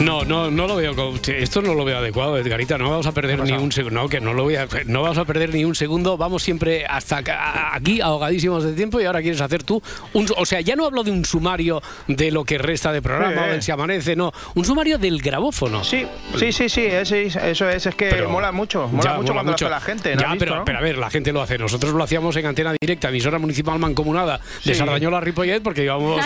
No, no, no lo veo. Esto no lo veo adecuado, Edgarita. No vamos a perder ni un segundo. No, que no lo voy a. No vamos a perder ni un segundo. Vamos siempre hasta aquí ahogadísimos de tiempo y ahora quieres hacer tú un, o sea, ya no hablo de un sumario de lo que resta de programa o del se amanece, no, un sumario del grabófono. Sí, sí, sí, sí, eso es, es que mola mucho, mola mucho cuando lo hace la gente. ya, pero, pero a ver, la gente lo hace. Nosotros lo hacíamos en antena directa, emisora municipal mancomunada de Sardañola Ripollet, porque íbamos,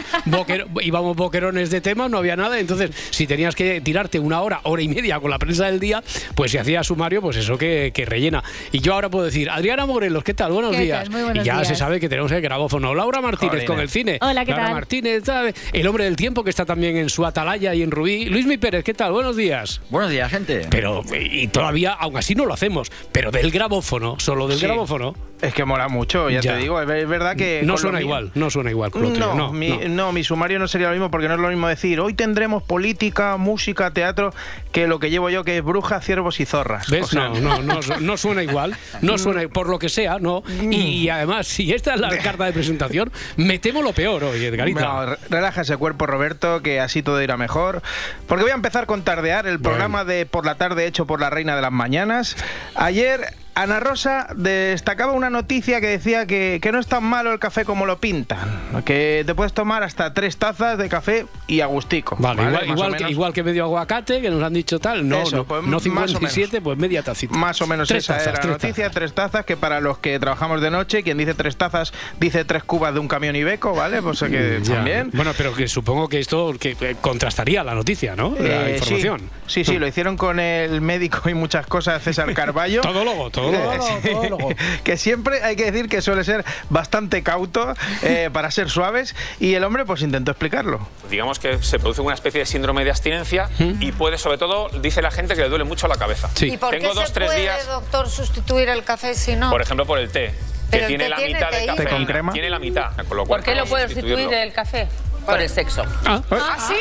íbamos boquerones de tema, no había nada. Entonces, si tenías que tirarte una hora, hora y media con la prensa del día, pues si hacía sumario, pues eso que, rellena. Y yo ahora puedo decir, Adriana Morelos, ¿qué tal? Buenos días. y ya se sabe que tenemos el grabófono. Laura Martínez con el cine. Hola, ¿qué Laura Martínez, el hombre del tiempo que está también en su atalaya y en Rubí. Luis Mi Pérez, ¿qué tal? Buenos días. Buenos días, gente. Pero, y todavía, aún así no lo hacemos, pero del grabófono, solo del grabófono. Es que mola mucho, ya, te digo. Es verdad que. No suena igual, no suena igual. No, no, mi, no, mi sumario no sería lo mismo porque no es lo mismo decir hoy tendremos política, música, teatro, que lo que llevo yo que es bruja, ciervos y zorras. ¿Ves? no, no, no, suena igual. No suena, por lo que sea, no. Y, además, si esta es la carta de presentación, me temo lo peor hoy, Edgarita. No, relaja ese cuerpo, Roberto, que así todo irá mejor. Porque voy a empezar con Tardear, el programa de por la tarde hecho por la Reina de las Mañanas. Ayer Ana Rosa destacaba una noticia que decía que, no es tan malo el café como lo pintan, que te puedes tomar hasta tres tazas de café y agustico. Vale, Igual, que, igual, que, medio aguacate, que nos han dicho tal, no, no, pues, no 57, pues media tacita. Más o menos esa era la noticia, tres tazas, que para los que trabajamos de noche, quien dice tres tazas dice tres cubas de un camión Ibeco, ¿vale? Pues que también. Bueno, pero que supongo que esto que contrastaría la noticia, ¿no? La eh, información. Sí, sí, lo hicieron con el médico y muchas cosas, César Carballo. todo luego, todo que siempre hay que decir que suele ser bastante cauto eh, para ser suaves y el hombre pues intentó explicarlo. Digamos que se produce una especie de síndrome de abstinencia ¿Mm? y puede sobre todo, dice la gente que le duele mucho la cabeza. ¿Y por Tengo qué dos, se tres puede, días, doctor, sustituir el café si no? Por ejemplo, por el té. que tiene la mitad de café. con crema? Tiene la mitad. ¿Por qué lo puede sustituir el café? Por el sexo. ¿Ah, ¿Ah sí?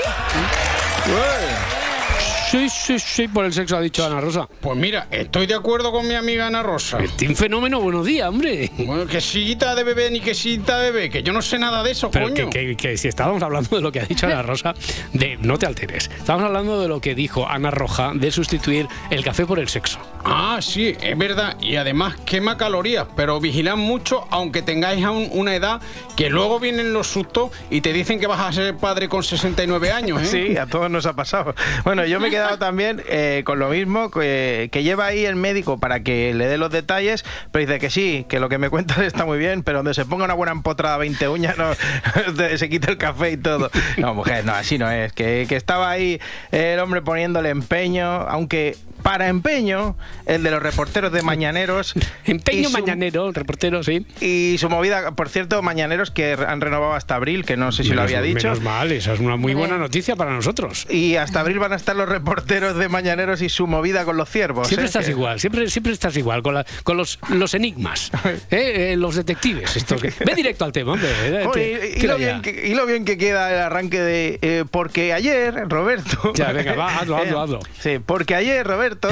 Sí, sí, sí, por el sexo ha dicho Ana Rosa. Pues mira, estoy de acuerdo con mi amiga Ana Rosa. Este un fenómeno, buenos días, hombre. Bueno, que sillita de bebé ni que sillita de bebé, que yo no sé nada de eso, Pero coño. Que, que, si estábamos hablando de lo que ha dicho Ana Rosa, de no te alteres. Estábamos hablando de lo que dijo Ana Roja de sustituir el café por el sexo. Ah, sí, es verdad. Y además quema calorías, pero vigilad mucho, aunque tengáis aún una edad, que luego vienen los sustos y te dicen que vas a ser padre con 69 años, ¿eh? Sí, a todos nos ha pasado. Bueno, yo me he quedado también eh, con lo mismo, que, lleva ahí el médico para que le dé los detalles, pero dice que sí, que lo que me cuentas está muy bien, pero donde se ponga una buena empotrada 20 uñas, no, se quita el café y todo. No, mujer, no, así no es. Que, que estaba ahí el hombre poniéndole empeño, aunque para empeño, el de los reporteros de Mañaneros. empeño mañanero, reportero, sí. Y su movida, por cierto, Mañaneros que han renovado hasta abril, que no sé si lo había dicho. Menos mal, esa es una muy buena noticia para nosotros. Y hasta abril van a estar los reporteros de Mañaneros y su movida con los ciervos. Siempre ¿eh? estás igual, siempre, siempre estás igual, con, con los, los enigmas, ¿eh? Eh, los detectives. Estos Ve directo al tema, hombre. y, lo bien que, y, lo bien que, queda el arranque de... porque ayer, Roberto... Ya, venga, va, hazlo, hazlo, hazlo. Sí, porque ayer, Roberto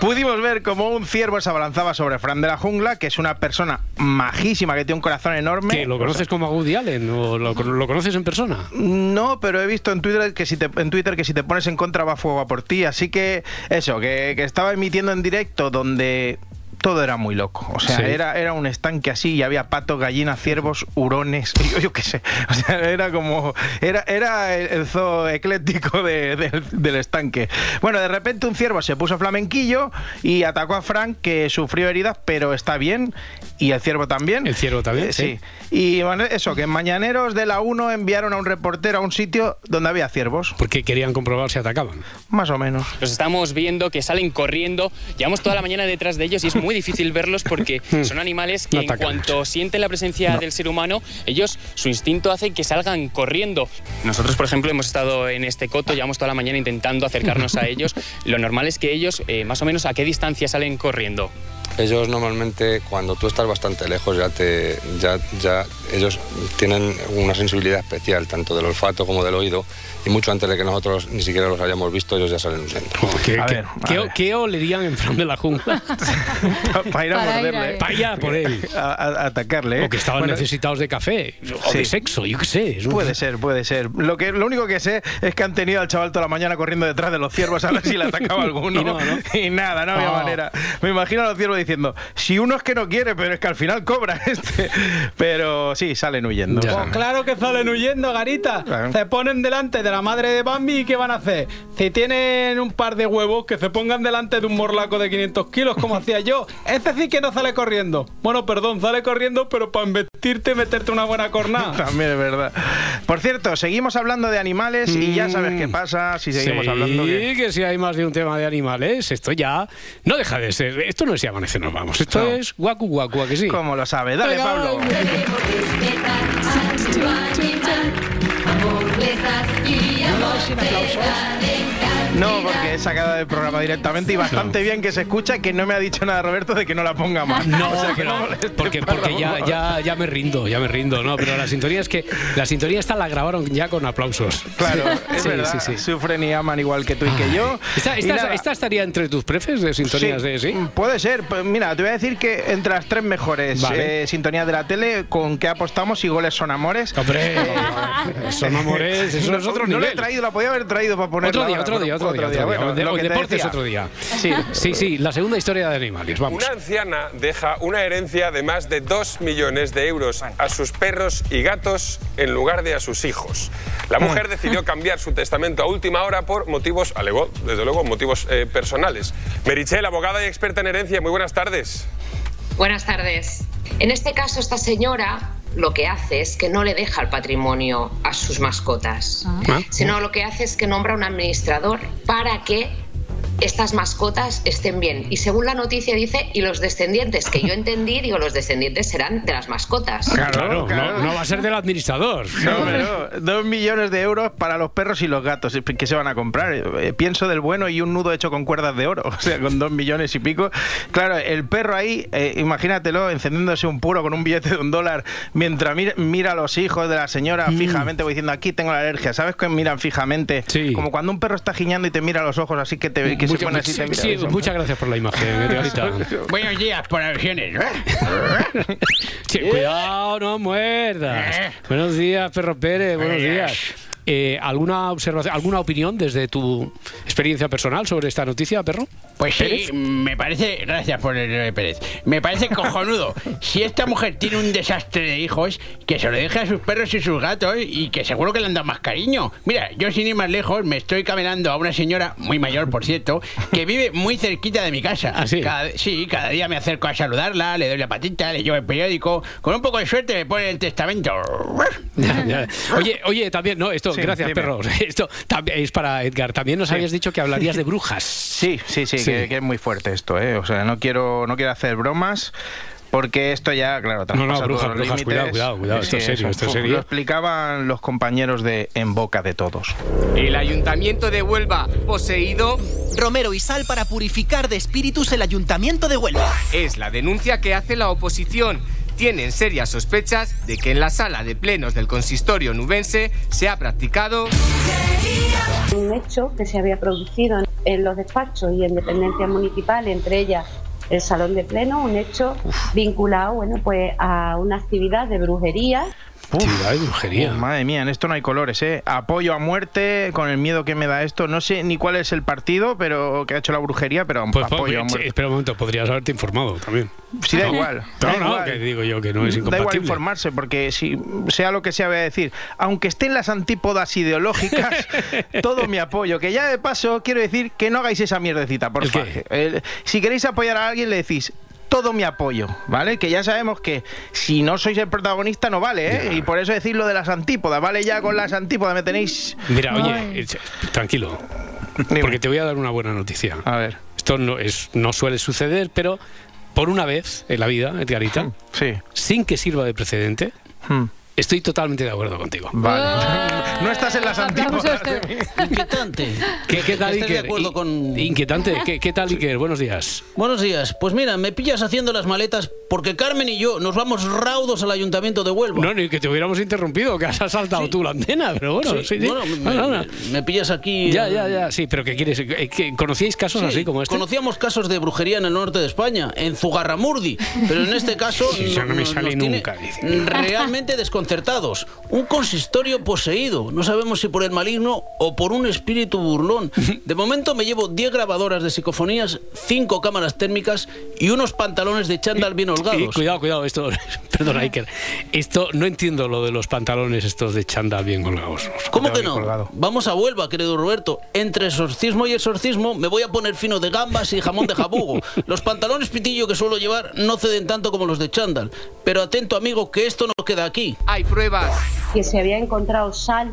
pudimos ver cómo un ciervo se abalanzaba sobre Fran de la Jungla, que es una persona majísima, que tiene un corazón enorme. ¿Lo conoces como a Woody Allen o lo, conoces en persona? No, pero he visto en Twitter que si te, en Twitter que si te pones en contra va fuego a por ti. Así que eso, que, que estaba emitiendo en directo donde todo era muy loco. O sea, era, era un estanque así y había patos, gallinas, ciervos, hurones, yo, qué sé. O sea, era como. Era, era el zoo ecléctico del estanque. Bueno, de repente un ciervo se puso flamenquillo y atacó a Frank, que sufrió heridas, pero está bien. Y el ciervo también. El ciervo también, eh, sí. Y bueno, eso, que en Mañaneros de la 1 enviaron a un reportero a un sitio donde había ciervos. Porque querían comprobar si atacaban. Más o menos. Los estamos viendo que salen corriendo. Llevamos toda la mañana detrás de ellos y es muy difícil verlos porque son animales que en cuanto sienten la presencia del ser humano, ellos, su instinto hace que salgan corriendo. Nosotros, por ejemplo, hemos estado en este coto, llevamos toda la mañana intentando acercarnos a ellos. Lo normal es que ellos, eh, más o menos, ¿a qué distancia salen corriendo? ellos normalmente cuando tú estás bastante lejos ya te ya ya ellos tienen una sensibilidad especial tanto del olfato como del oído y mucho antes de que nosotros ni siquiera los hayamos visto ellos ya salen huyendo. ¿Qué, qué, qué, olerían en de la jungla? para ir a morderle. Para ir a por él. A, atacarle. O que estaban necesitados de café o de sexo, yo qué sé. Puede ser, puede ser. Lo, que, lo único que sé es que han tenido al chaval toda la mañana corriendo detrás de los ciervos a ver si le atacaba alguno. y, nada, no había manera. Me imagino a los ciervos diciendo, si uno es que no quiere, pero es que al final cobra este. Pero sí, salen huyendo. Pues claro que salen huyendo, Garita. Se ponen delante de la madre de Bambi y ¿qué van a hacer? Si tienen un par de huevos, que se pongan delante de un morlaco de 500 kilos, como hacía yo. Ese sí que no sale corriendo. Bueno, perdón, sale corriendo, pero para investirte y meterte una buena cornada. También es verdad. Por cierto, seguimos hablando de animales y ya sabes qué mm. pasa si seguimos hablando. Sí, que... si hay más de un tema de animales, esto ya no deja de ser. Esto no es ya amanece, nos vamos. Esto es guacu guacu, que sí. Como lo sabe. Dale, Pablo. No, porque he sacado del programa directamente y bastante bien que se escucha que no me ha dicho nada Roberto de que no la ponga más. No, porque, porque ya, ya, ya me rindo, ya me rindo, ¿no? Pero la sintonía es que la sintonía esta la grabaron ya con aplausos. Claro, es verdad. Sí, Sufren y aman igual que tú y que yo. ¿Esta, estaría entre tus prefes de sintonías de sí? Puede ser. Pues mira, te voy a decir que entre las tres mejores eh, sintonías de la tele, con que apostamos y goles son amores. Hombre, son amores, eso es otro nivel. No lo he traído, la podía haber traído para poner. Otro día, otro día, otro, día. Otro día. deportes otro día. Sí. sí, sí, la segunda historia de animales. Vamos. Una anciana deja una herencia de más de 2 millones de euros a sus perros y gatos en lugar de a sus hijos. La mm. mujer decidió cambiar su testamento a última hora por motivos, alegó, desde luego, motivos eh, personales. Merichel, abogada y experta en herencia, muy buenas tardes. Buenas tardes. En este caso, esta señora lo que hace es que no le deja el patrimonio a sus mascotas, ah. sino lo que hace es que nombra un administrador para que estas mascotas estén bien. Y según la noticia dice, y los descendientes, que yo entendí, digo, los descendientes serán de las mascotas. Claro, No, va a ser del administrador. dos millones de euros para los perros y los gatos que se van a comprar. Eh, pienso del bueno y un nudo hecho con cuerdas de oro, o sea, con dos millones y pico. Claro, el perro ahí, eh, imagínatelo, encendiéndose un puro con un billete de un dólar, mientras mira, a los hijos de la señora mm. fijamente, voy diciendo, aquí tengo la alergia. ¿Sabes que miran fijamente? Sí. Como cuando un perro está giñando y te mira a los ojos, así que te muchas gracias por la imagen, Buenos días, por alusiones. cuidado, no muerdas. Eh. Buenos días, perro Pérez, buenos días. Eh, ¿Alguna observación, alguna opinión desde tu experiencia personal sobre esta noticia, perro? Pues sí, me parece, gracias por el Pérez, me parece cojonudo. si esta mujer tiene un desastre de hijos, que se lo deje a sus perros y sus gatos y que seguro que le han dado más cariño. Mira, yo sin ir más lejos me estoy caminando a una señora, muy mayor por cierto, que vive muy cerquita de mi casa. ¿Ah, sí? sí, cada día me acerco a saludarla, le doy la patita, le llevo el periódico, con un poco de suerte me pone el testamento. Oye, oye, también, no, esto, gracias perro, esto también es para Edgar, también nos habías dicho que hablarías de brujas. Sí, sí, sí que, es muy fuerte esto, ¿eh? O sea, no quiero, no quiero hacer bromas. Porque esto ya, claro, no, no, brujas, brujas, cuidado, cuidado, cuidado, esto es serio, esto es serio. Lo explicaban los compañeros de En Boca de Todos. El Ayuntamiento de Huelva, poseído... Romero y Sal para purificar de espíritus el Ayuntamiento de Huelva. Es la denuncia que hace la oposición. Tienen serias sospechas de que en la sala de plenos del consistorio nubense se ha practicado... Un hecho que se había producido en los despachos y en dependencias municipales, entre ellas el salón de pleno, un hecho vinculado bueno, pues a una actividad de brujería brujería. madre mía, en esto no hay colores, ¿eh? Apoyo a muerte con el miedo que me da esto. No sé ni cuál es el partido pero que ha hecho la brujería, pero pues, apoyo a muerte. Espera un momento, podrías haberte informado también. Sí, da igual. No, no, que digo yo que no es incompatible. Da igual informarse, porque si sea lo que sea, voy a decir, aunque estén las antípodas ideológicas, todo mi apoyo. Que ya de paso quiero decir que no hagáis esa mierdecita, por favor. Si queréis apoyar a alguien, le decís, todo mi apoyo, ¿vale? Que ya sabemos que si no sois el protagonista no vale, ¿eh? Y por eso decir lo de las antípodas, ¿vale? Ya con las antípodas me tenéis... Mira, oye, tranquilo, porque te voy a dar una buena noticia. A ver. Esto no, es, no suele suceder, pero por una vez en la vida, Edgarita, sí. sin que sirva de precedente, hmm. Estoy totalmente de acuerdo contigo. Vale. no estás en las antípodas. Inquietante. ¿Qué, qué tal, Estoy de Iker? acuerdo con- Inquietante. ¿Qué, qué tal, Iker? Buenos días. Buenos días. Pues mira, me pillas haciendo las maletas porque Carmen y yo nos vamos raudos al ayuntamiento de Huelva. No, ni que te hubiéramos interrumpido, que has saltado tú la antena, pero bueno, sí, sí. bueno, me, No, no, no. me- me pillas aquí. Ya, ya, ya, sí, pero ¿qué quieres? Eh, que ¿Conocíais casos Sí, así como este? Conocíamos casos de brujería en el norte de España, en Zugarramurdi, pero en este caso Sí, eso no me sale nunca, dice. realmente desconcertados. Un consistorio poseído, no sabemos si por el maligno o por un espíritu burlón. De momento me llevo 10 grabadoras de psicofonías, 5 cámaras térmicas y unos pantalones de chándal bien Y holgados. cuidado, cuidado, esto, perdona Iker, esto no entiendo lo de los pantalones estos de chanda bien colgados. ¿Cómo que no? Vamos a Huelva, querido Roberto. Entre exorcismo y exorcismo me voy a poner fino de gambas y jamón de jabugo. Los pantalones pitillo que suelo llevar no ceden tanto como los de chándal. Pero atento, amigo, que esto no queda aquí. Hay pruebas. que se había encontrado sal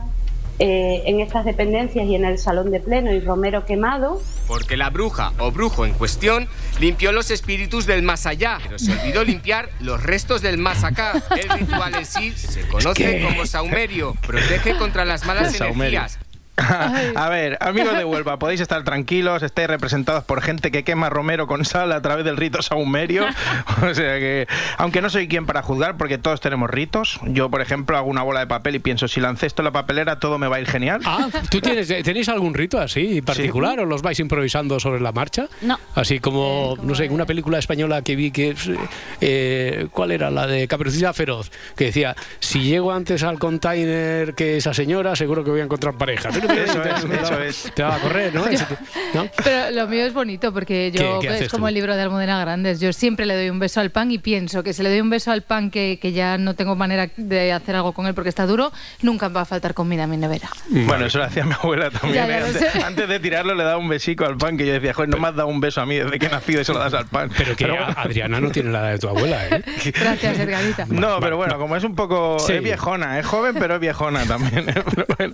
eh, en estas dependencias y en el salón de pleno y romero quemado. Porque la bruja o brujo en cuestión limpió los espíritus del más allá, pero se olvidó limpiar los restos del más acá. El ritual en sí se conoce ¿Qué? como saumerio, protege contra las malas energías. A ver, amigos de Huelva, podéis estar tranquilos, estáis representados por gente que quema romero con sal a través del rito saumerio. O sea que, aunque no soy quien para juzgar, porque todos tenemos ritos. Yo, por ejemplo, hago una bola de papel y pienso, si lancé esto en la papelera, todo me va a ir genial. Ah, ¿tú tienes, tenéis algún rito así particular o los vais improvisando sobre la marcha? No. Así como, no sé, una película española que vi que eh, ¿cuál era? La de Caperucita Feroz, que decía, si llego antes al container que esa señora, seguro que voy a encontrar pareja. Eso es, eso es. Te va a correr, ¿no? Te-. Pero lo mío es bonito porque yo ¿Qué- qué es haces como tú? el libro de Almudena Grandes. Yo siempre le doy un beso al pan y pienso que si le doy un beso al pan que, que ya no tengo manera de hacer algo con él porque está duro, nunca va a faltar comida en mi nevera. Bueno, eso lo hacía mi abuela también. Ya, ya lo antes, de tirarlo le daba un besico al pan que yo decía, joder, no me has dado un beso a mí desde que he nacido y se lo das al pan. Pero que bueno. Adriana no tiene la edad de tu abuela, ¿eh? Gracias, Edgarita. No, pero bueno, como es un poco. Sí. Es viejona, es joven, pero es viejona también. ¿eh? Pero bueno,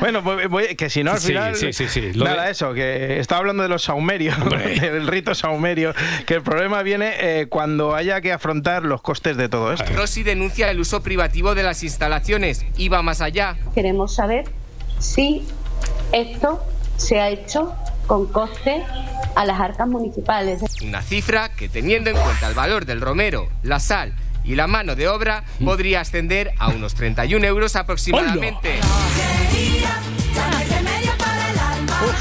Bueno, pues voy- que si no, al Sí, final. sí, sí, sí. Lo Nada, de- eso, que estaba hablando de los saumerios, del rito saumerio, que el problema viene eh, cuando haya que afrontar los costes de todo esto. Rossi denuncia el uso privativo de las instalaciones y va más allá. Queremos saber si esto se ha hecho con coste a las arcas municipales. Una cifra que teniendo en cuenta el valor del romero, la sal y la mano de obra podría ascender a unos 31 euros aproximadamente.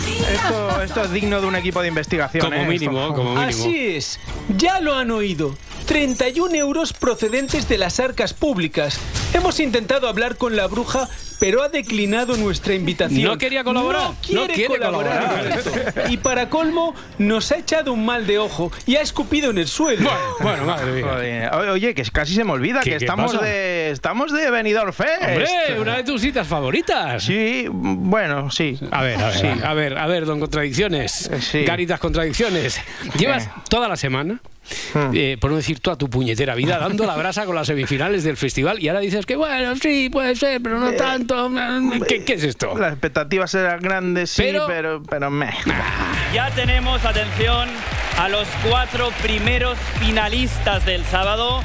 Esto, esto es digno de un equipo de investigación. Como ¿eh? mínimo, Esto- como mínimo. Así es, ya lo han oído. 31 euros procedentes de las arcas públicas. Hemos intentado hablar con la bruja, pero ha declinado nuestra invitación. No quería colaborar, No quiere, no quiere colaborar. Y para colmo, nos ha echado un mal de ojo y ha escupido en el suelo. Bueno, madre mía. Oye, que casi se me olvida ¿Qué- que estamos de estamos de Benidorm Fest. Hombre, una de tus citas favoritas. Sí, bueno, sí. A ver, a ver, Sí. a ver, a ver, don Contradicciones. Sí. Caritas Contradicciones. Llevas toda la semana, eh, por no decir toda tu puñetera vida, dando la brasa con las semifinales del festival y ahora dices que bueno, sí, puede ser, pero no tanto. ¿Qué, qué es esto? Las expectativas eran grandes, sí, Pero- pero, pero, meh. Ya tenemos, atención, a los cuatro primeros finalistas del sábado.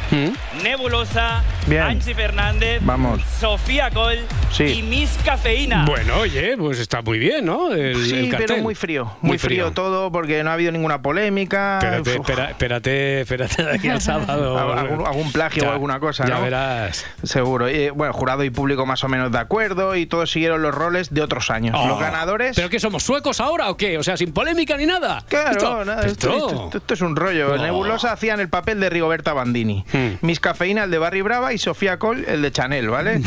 Nebulosa, Bien. Anchi Fernández, Vamos. Sofía Col Sí. y Miss Cafeína. Bueno, oye, pues está muy bien, ¿no? El, Sí, el pero muy frío, muy, frío. todo porque no ha habido ninguna polémica. Espérate, espera- espérate, espérate de aquí al sábado. algún, algún plagio Ya, o alguna cosa, Ya ¿no? verás. Seguro. Y, bueno, jurado y público más o menos de acuerdo y todos siguieron los roles de otros años. Oh, los ganadores. ¿Pero qué somos suecos ahora o qué? O sea, sin polémica ni nada. Claro, Esto- nada, esto, esto- esto- esto es un rollo. Oh. Nebulosa hacían el papel de Rigoberta Bandini. Miss Cafeína el de Barry Brava y Sofía Cole el de Chanel, ¿vale?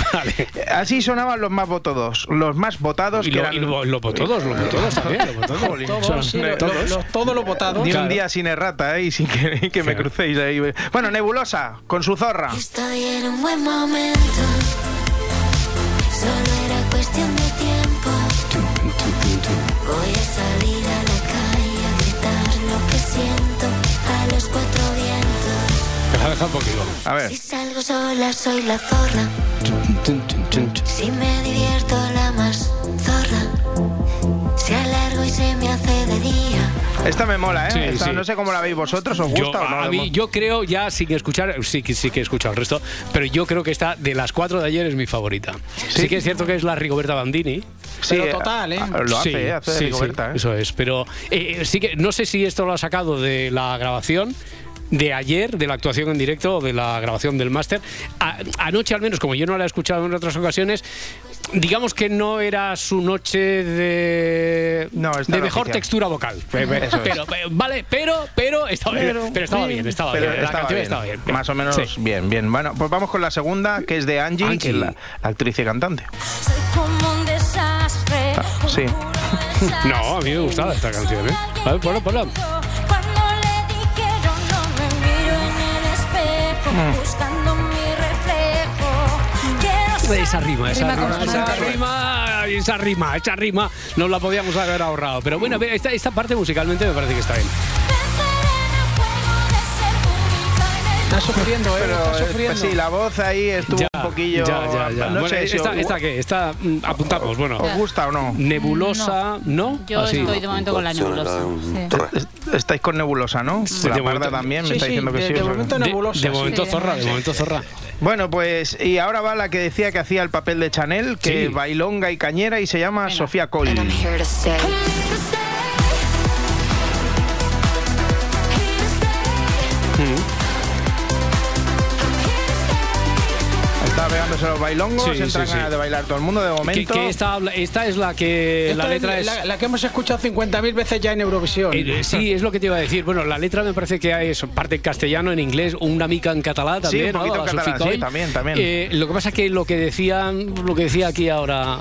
Así sonaban los más votados. Los más votados Y que lo- eran... y lo- los votados, los votados también, los votados. Jolín, Todos, son- sí, lo- todos. los- todos los votados. Ni Claro. un día sin errata, ¿eh? Y sin que, que me crucéis ahí. Bueno, Nebulosa, con su zorra. Estoy en un buen momento. Deja un poquito. A ver. Si salgo sola soy la zorra. Si me divierto la más zorra. Si alargo y se me hace de día. Esta me mola, ¿eh? Sí, Esta sí. No sé cómo la veis vosotros, ¿os Yo, gusta o no? a mí, yo creo, ya sin escuchar, sí, que- sí que he escuchado el resto, pero yo creo que esta de las cuatro de ayer es mi favorita. Sí, que es cierto que es la Rigoberta Bandini. Sí, Pero total, ¿eh? Lo hace, Sí, ¿eh? Hace sí, Rigoberta, sí, ¿eh? Eso es, pero eh, sí que no sé si esto lo ha sacado de la grabación de ayer, de la actuación en directo o de la grabación del máster. Anoche al menos, como yo no la he escuchado en otras ocasiones, digamos que no era su noche de, esta de mejor oficial. textura vocal. Eso es. Pero, eh, vale, pero, pero estaba, Pero- pero estaba bien, estaba Pero bien. La estaba canción bien. estaba bien. Más o menos Sí. bien, bien. Bueno, pues vamos con la segunda, que es de Angie, Angie. que es la, la actriz y cantante. Como un desastre. Sí. No, a mí me gustaba esta canción, ¿eh? A ver, ponla, ponla. Buscando mi reflejo. Esa rima, esa Rima esa rima, esa rima, esa rima, no la podíamos haber ahorrado. Pero bueno, esta, esta parte musicalmente me parece que está bien. Está sufriendo, ¿eh? Pero, está eh, sufriendo. pues sí, la voz ahí estuvo Ya, un poquillo. ya, ya, ya. No Bueno, sé si esta, os- esta qué, esta mm, apuntamos, bueno. ¿Os gusta o no? Nebulosa, ¿no? Yo Así. estoy de momento con la nebulosa. Sí. Estáis con Nebulosa, ¿no? Sí, la de Parda momento- también me está sí, diciendo que de- sí. de momento nebulosa, De momento sí. zorra, de momento zorra. Bueno, pues y ahora va la que decía que hacía el papel de Chanel, que Sí. bailonga y cañera y se llama Sofía Cole. Los bailongos, Sí, entra sí, ganas sí. de bailar todo el mundo de momento. que esta, esta es la que Esta la letra es. la, la que hemos escuchado 50.000 veces ya en Eurovisión. Eh, Sí, es lo que te iba a decir. Bueno, la letra me parece que es parte en castellano, en inglés, una mica en catalán Sí, también. un poquito ¿no? en La catalán, Sophie sí, Coll. también, también. Eh, lo que pasa es que lo que decían, lo que decía aquí ahora,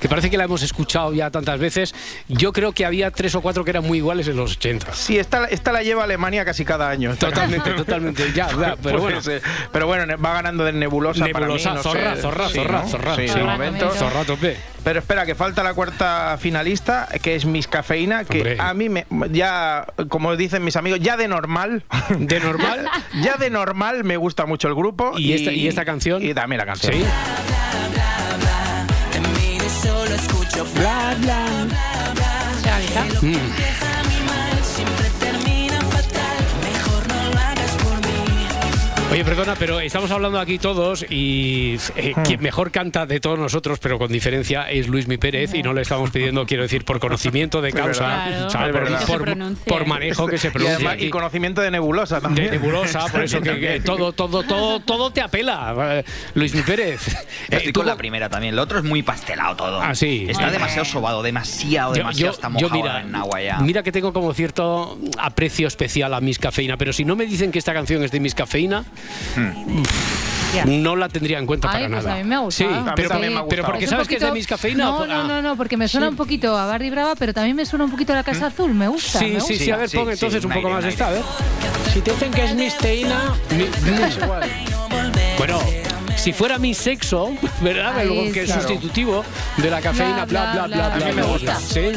que parece que la hemos escuchado ya tantas veces, yo creo que había tres o cuatro que eran muy iguales en los 80. Sí, esta, esta la lleva Alemania casi cada año. Totalmente, totalmente, ya, ya, pero Pues, bueno. pero bueno, va ganando de nebulosa, Nebulosa, para mí. no zorra, zorra, Sí, zorra, ¿no? zorra. Sí, de momento. Zorra tope. Pero espera, que falta la cuarta finalista, que es Miss Cafeína, que Hombre. a mí me, ya, como dicen mis amigos, ya de normal. ¿De normal? ya de normal me gusta mucho el grupo. ¿Y esta- y esta canción? Y también la canción. Sí. Te miro y solo escucho bla bla bla bla. Lo que Oye, perdona, pero estamos hablando aquí todos y eh, Hmm. quien mejor canta de todos nosotros, pero con diferencia, es Luis Mi Pérez y no le estamos pidiendo, quiero decir, por conocimiento de causa. Claro. por, Es verdad. por- manejo que se Y, pronuncia. además- y conocimiento de nebulosa también. de nebulosa, por eso que, que todo, todo, todo, todo te apela, eh, Luis Mi Pérez. Yo Eh, estoy tú con la primera también. Lo otro es muy pastelado todo. Ah, sí. Está demasiado sobado, demasiado, demasiado. está mojado mira, en agua ya. mira que tengo como cierto aprecio especial a Miss Cafeína, pero si no me dicen que esta canción es de Miss Cafeína, Ya. no la tendría en cuenta Ay, para pues nada. a mí me ha gustado. Sí, pero, también me ha pero gustado. porque Es un sabes que es de Miss Cafeína. No, por- no, no, no, porque me suena un poquito a Barry Brava, pero también me suena un poquito a la Casa Azul. Me gusta. Sí, me sí, gusta. sí, a ver, pon entonces un poco más de esta, a ver. Si te dicen que es Miss Teína, es igual. Bueno, si fuera mi sexo, ¿verdad? Ahí Luego que es sustitutivo de la cafeína, bla, bla, bla, A bla, mí me bla, gusta. bla. Sí.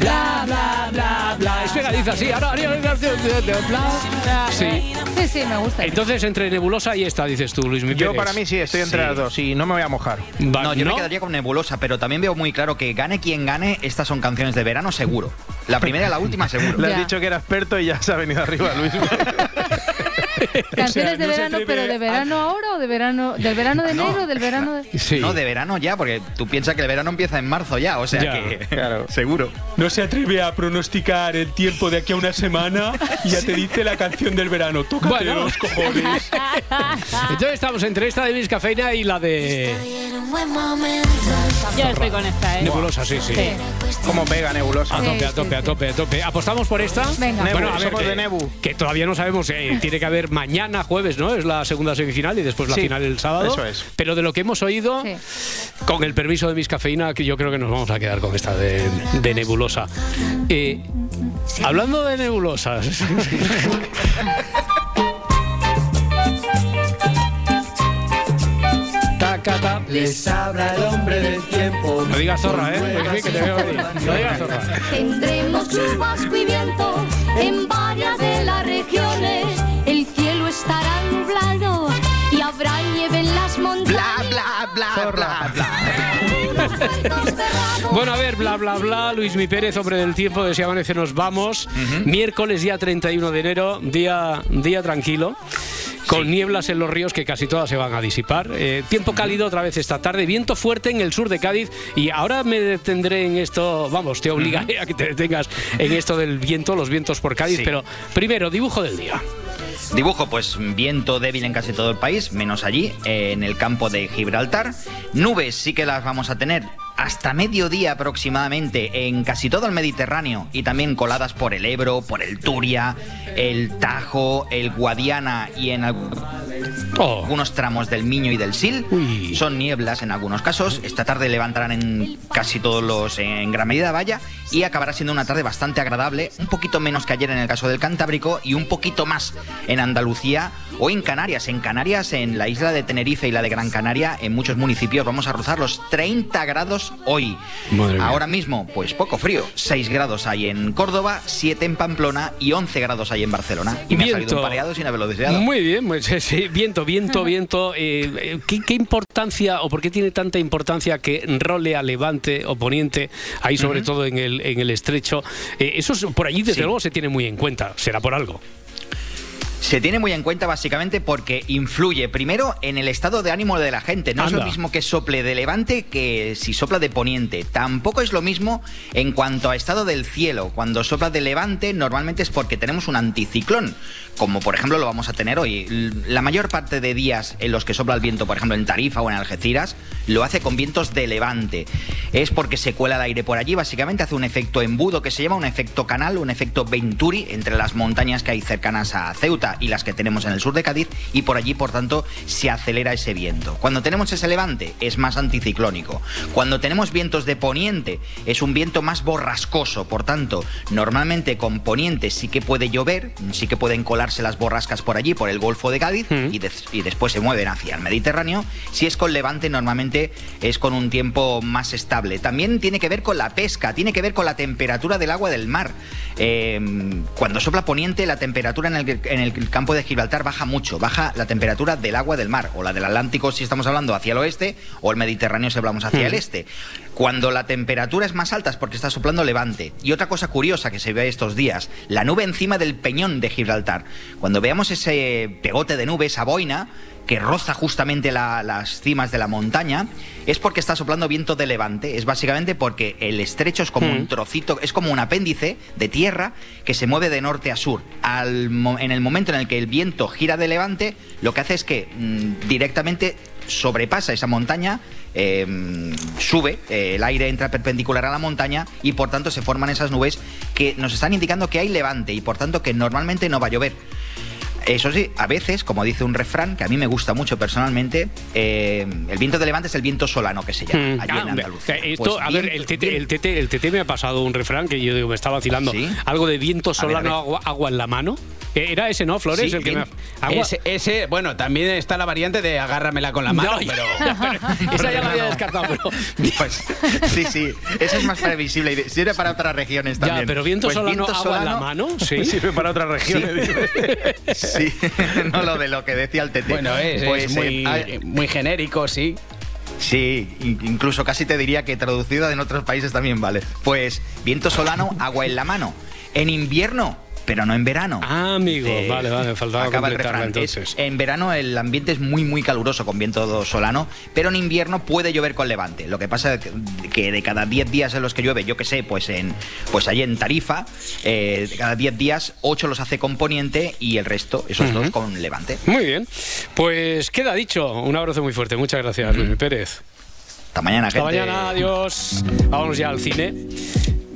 Bla, bla, bla, bla. Es pegadiza, sí. Ahora, bla, bla. Sí. Sí, sí, me gusta. Entonces, entre nebulosa y esta, dices tú, Luis Mi Yo para mí sí, estoy entre Sí. las dos y no me voy a mojar. Va- No, yo ¿no? me quedaría con Nebulosa, pero también veo muy claro que gane quien gane, estas son canciones de verano seguro. La primera y la última seguro. Le has dicho que era experto y ya se ha venido arriba, Luis. Canciones de no verano, pero de verano ahora o de verano, del verano de enero o del verano de. No, de verano ya, porque tú piensas que el verano empieza en marzo ya, o sea Ya, que seguro. No se atreve a pronosticar el tiempo de aquí a una semana y ya te dice la canción del verano. Tócate Bueno. los cojones. Entonces estamos entre esta de Miss Cafeína y la de Yo estoy con esta, ¿eh? Nebulosa, sí, sí. Sí. ¿Cómo pega Nebulosa? A tope, a tope, a tope, a tope. ¿Apostamos por esta? Venga. Nebu, Bueno, a ver, somos que, de Nebu. que todavía no sabemos, eh, tiene que haber mañana jueves, ¿no? Es la segunda semifinal y después la Sí, final el sábado. eso es. Pero de lo que hemos oído, Sí. con el permiso de Miss Cafeína, que yo creo que nos vamos a quedar con esta de, de Nebulosa. Eh, hablando de nebulosas. Les habla el hombre del tiempo. No digas zorra, ¿eh? Que te veo venir. No digas zorra. Tendremos chubasco y viento en varias Bueno, a ver, bla, bla, bla Luis Mi Pérez, hombre del tiempo, de Si Amanece nos vamos. Miércoles, día 31 de enero, día, día tranquilo. Con nieblas en los ríos que casi todas se van a disipar. Eh, tiempo cálido otra vez esta tarde. Viento fuerte en el sur de Cádiz. Y ahora me detendré en esto. Vamos, te obligaré a que te detengas en esto del viento, los vientos por Cádiz. Sí. Pero primero, dibujo del día. Dibujo, pues viento débil en casi todo el país, menos allí, en el campo de Gibraltar. Nubes sí que las vamos a tener hasta mediodía aproximadamente en casi todo el Mediterráneo y también coladas por el Ebro, por el Turia, el Tajo, el Guadiana y en al- algunos tramos del Miño y del Sil. Son nieblas en algunos casos. Esta tarde levantarán en casi todos los, en gran medida, vaya, y acabará siendo una tarde bastante agradable, un poquito menos que ayer en el caso del Cantábrico y un poquito más en Andalucía o en Canarias. En Canarias, en la isla de Tenerife y la de Gran Canaria, en muchos municipios vamos a rozar los 30 grados hoy. Madre mía. Ahora mismo, pues poco frío. 6 grados hay en Córdoba, 7 en Pamplona y 11 grados hay en Barcelona. Y me ha salido un pareado sin haberlo deseado. Muy bien, pues, sí, viento, viento, viento. Eh, eh, ¿qué, qué importancia o por qué tiene tanta importancia que role a levante o poniente, ahí sobre todo en el, en el estrecho? Eh, eso es- por allí, desde Sí. luego, se tiene muy en cuenta. Será por algo. Se tiene muy en cuenta básicamente porque influye primero en el estado de ánimo de la gente. No es lo mismo que sople de levante que si sopla de poniente. Tampoco es lo mismo en cuanto a estado del cielo. Cuando sopla de levante normalmente es porque tenemos un anticiclón, como por ejemplo lo vamos a tener hoy. La mayor parte de días en los que sopla el viento, por ejemplo en Tarifa o en Algeciras, lo hace con vientos de levante. Es porque se cuela el aire por allí, básicamente hace un efecto embudo que se llama un efecto canal, un efecto Venturi entre las montañas que hay cercanas a Ceuta y las que tenemos en el sur de Cádiz y por allí, por tanto, se acelera ese viento. Cuando tenemos ese levante es más anticiclónico. Cuando tenemos vientos de poniente es un viento más borrascoso, por tanto, normalmente con poniente sí que puede llover, sí que pueden colarse las borrascas por allí, por el Golfo de Cádiz y, des- y después se mueven hacia el Mediterráneo. Si es con levante normalmente es con un tiempo más estable. También tiene que ver con la pesca, tiene que ver con la temperatura del agua del mar. Eh, cuando sopla poniente, la temperatura en el, en el campo de Gibraltar baja mucho, baja la temperatura del agua del mar, o la del Atlántico si estamos hablando hacia el oeste, o el Mediterráneo si hablamos hacia el este. Cuando la temperatura es más alta es porque está soplando levante. Y otra cosa curiosa que se ve estos días, la nube encima del peñón de Gibraltar. Cuando veamos ese pegote de nube, esa boina, que roza justamente la- las cimas de la montaña, es porque está soplando viento de levante. Es básicamente porque el estrecho es como un trocito, es como un apéndice de tierra que se mueve de norte a sur. Al en el momento en el que el viento gira de levante, lo que hace es que mm, directamente sobrepasa esa montaña, eh, sube, eh, el aire entra perpendicular a la montaña y por tanto se forman esas nubes que nos están indicando que hay levante y por tanto que normalmente no va a llover. Eso sí, a veces, como dice un refrán que a mí me gusta mucho personalmente, eh, el viento de levante es el viento solano que se llama Mm, allí ah, en hombre, Andalucía. Esto, Pues a ver, el TT, el, TT, el TT me ha pasado un refrán que yo digo, me está vacilando. Algo de viento A ver, a solano, ver. Agua, agua en la mano. Era ese, ¿no, Flores? Sí, el que me Ese, ese, bueno, también está la variante de agárramela con la mano, No, ya- pero... Esa ya la había descartado, pero. Pues, sí, sí, eso es más previsible y sirve para otras regiones Ya, también. pero viento Pues solano, viento agua en la mano, sí. Sirve para otras regiones. Sí, no lo de lo que decía el TT. Bueno, es, Pues, es muy, eh, hay- muy genérico, sí. Sí, in- incluso casi te diría que traducido en otros países también vale. Pues viento solano, agua en la mano. En invierno, pero no en verano. Ah, amigo, Eh, vale, vale, faltaba acaba el completarla refrán. entonces. Es- en verano el ambiente es muy, muy caluroso con viento solano, pero en invierno puede llover con levante. Lo que pasa es que- de cada 10 días en los que llueve, yo que sé, pues en pues allí en Tarifa, eh, de cada 10 días, 8 los hace con poniente y el resto, esos dos, con levante. Muy bien. Pues queda dicho. Un abrazo muy fuerte. Muchas gracias, Luis Pérez. Hasta mañana, Hasta gente. mañana, adiós. Vámonos ya al cine.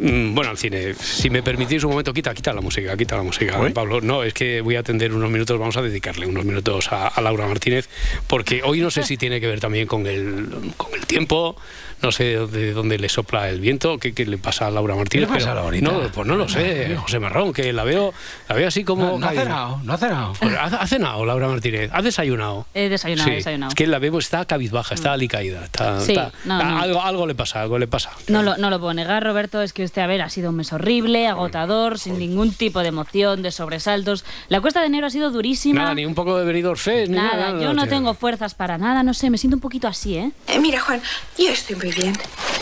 Mm, Bueno, al cine. Si me permitís un momento, quita, quita la música, quita la música. Pablo. No, es que voy a atender unos minutos, vamos a dedicarle unos minutos a, a Laura Martínez, porque hoy no sé si tiene que ver también con el, con el tiempo, no sé de dónde, de dónde le sopla el viento, qué, qué le pasa a Laura Martínez. ¿Qué le pasa pero- a Laurita? No, pues no lo sé, José Marrón, que la veo, la veo así como... No, no ha cenado, no ha cenado. Pues ha, ha cenado Laura Martínez, ha desayunado. He desayunado, Sí, he desayunado. Es que la vemos, está cabizbaja, está alicaída. Está, Sí, está- no, está- no. Algo, algo le pasa, algo le pasa. No lo, no lo puedo negar, Roberto, es que este, a ver, ha sido un mes horrible, agotador, sin ningún tipo de emoción, de sobresaltos. La cuesta de enero ha sido durísima. Nada, ni un poco de Benidorm Fest, ni nada. Nada, yo no tengo fuerzas para nada, no sé, me siento un poquito así, ¿eh? Eh, mira, Juan, yo estoy muy bien.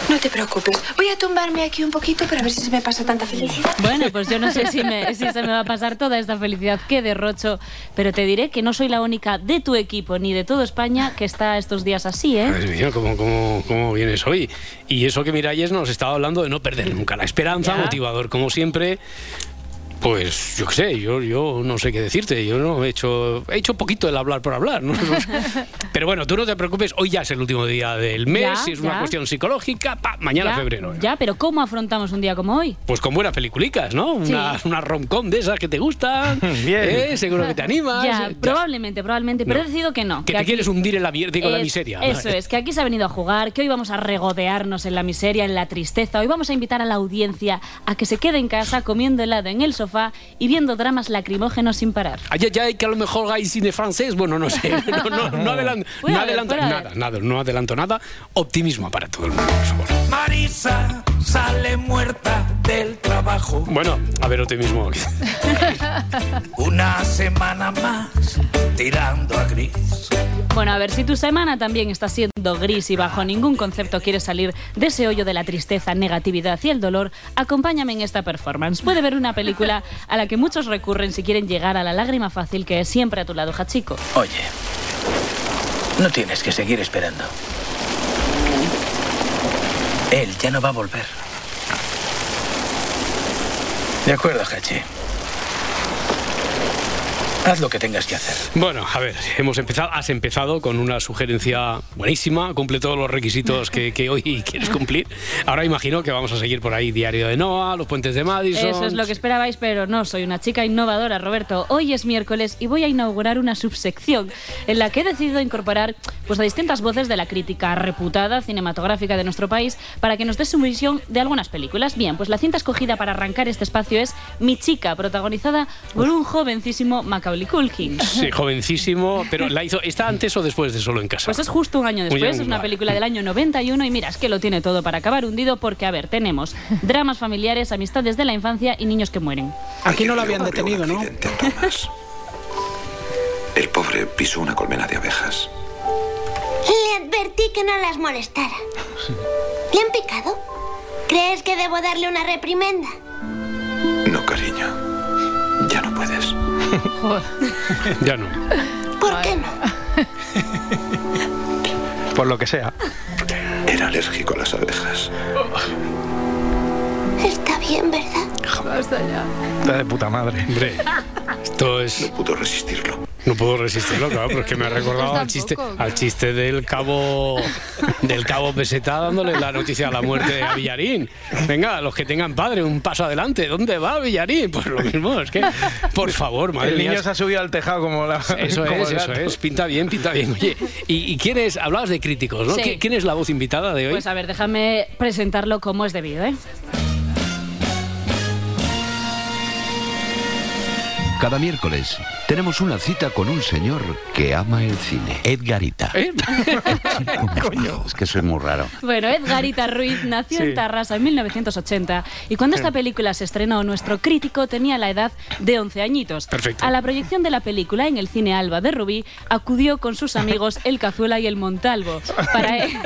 No te preocupes. Voy a tumbarme aquí un poquito para ver si se me pasa tanta felicidad. Bueno, pues yo no sé si, me- si se me va a pasar toda esta felicidad que derrocho, pero te diré que no soy la única de tu equipo ni de toda España que está estos días así, ¿eh? Madre mía, ¿cómo, cómo, cómo vienes hoy? Y eso que Miralles nos estaba hablando de no perder nunca la esperanza, Ya. motivador como siempre. Pues yo qué sé, yo, yo no sé qué decirte, yo no he hecho, he hecho poquito el hablar por hablar. ¿no? Pero bueno, tú no te preocupes, hoy ya es el último día del mes, Ya, es una ya. cuestión psicológica, pa, mañana Ya, febrero. Ya, pero ¿cómo afrontamos un día como hoy? Pues con buenas peliculicas, ¿no? Sí. Una, una rom-com de esas que te gustan, Bien. ¿eh? seguro que te animas. Ya, probablemente, probablemente, pero No. he decidido que no. Que te aquí- quieres hundir en la, la miseria. Eso es, que aquí se ha venido a jugar, que hoy vamos a regodearnos en la miseria, en la tristeza. Hoy vamos a invitar a la audiencia a que se quede en casa comiendo helado en el sofá y viendo dramas lacrimógenos sin parar. Ay, ay, ay, que a lo mejor hay cine francés. Bueno, no sé. No, no, no adelanto, no adelanto haber. nada, nada, no adelanto nada. Optimismo para todo el mundo, por favor. Marisa sale muerta del trabajo. Bueno, a ver, optimismo. Una semana más tirando a gris. Bueno, a ver, si tu semana también está siendo gris y bajo ningún concepto quieres salir de ese hoyo de la tristeza, negatividad y el dolor, acompáñame en esta performance. Puede ver una película a la que muchos recurren si quieren llegar a la lágrima fácil que es siempre a tu lado, Hachiko. Oye, no tienes que seguir esperando. Él ya no va a volver. De acuerdo, Hachi. Haz lo que tengas que hacer. Bueno, a ver, hemos empezado, has empezado con una sugerencia buenísima, cumple todos los requisitos que, que hoy quieres cumplir. Ahora imagino que vamos a seguir por ahí Diario de Noah, Los Puentes de Madison. Eso es lo que esperabais, pero no, soy una chica innovadora, Roberto. Hoy es miércoles y voy a inaugurar una subsección en la que he decidido incorporar pues, a distintas voces de la crítica reputada cinematográfica de nuestro país para que nos dé su visión de algunas películas. Bien, pues la cinta escogida para arrancar este espacio es Mi chica, protagonizada por un jovencísimo Macaulay Culkin. Sí, jovencísimo, pero ¿la hizo, ¿está antes o después de Solo en Casa? Pues es justo un año después, es una película del año 91 y mira, es que lo tiene todo para acabar hundido porque, a ver, tenemos dramas familiares, amistades de la infancia y niños que mueren. Aquí no lo habían detenido, ¿no? El pobre pisó una colmena de abejas. Le advertí que no las molestara. ¿Le han picado? ¿Crees que debo darle una reprimenda? No, cariño. Ya no puedes. ya no. ¿Por qué no? Por lo que sea. Era alérgico a las abejas. Está bien, ¿verdad? Basta ya. Está de puta madre. Hombre, esto es... No pudo resistirlo. No puedo resistirlo, claro, pero es que me ha recordado al chiste, al chiste del cabo del cabo Peseta dándole la noticia de la muerte a Villarín. Venga, los que tengan padre, un paso adelante. ¿Dónde va Villarín? Pues lo mismo, es que, por favor, madre El niño mía. se ha subido al tejado como la. Eso como es, eso es, pinta bien, pinta bien. Oye, ¿y, y quién es? Hablabas de críticos, ¿no? Sí. ¿Qui- ¿Quién es la voz invitada de hoy? Pues a ver, déjame presentarlo como es debido, ¿eh? Cada miércoles tenemos una cita con un señor que ama el cine. Edgarita. ¿Eh? Es que soy muy raro. Bueno, Edgarita Ruiz nació Sí. en Tarrasa en 1980 y cuando esta película se estrenó, nuestro crítico tenía la edad de 11 añitos. Perfecto. A la proyección de la película en el cine Alba de Rubí acudió con sus amigos El Cazuela y el Montalvo. Para él,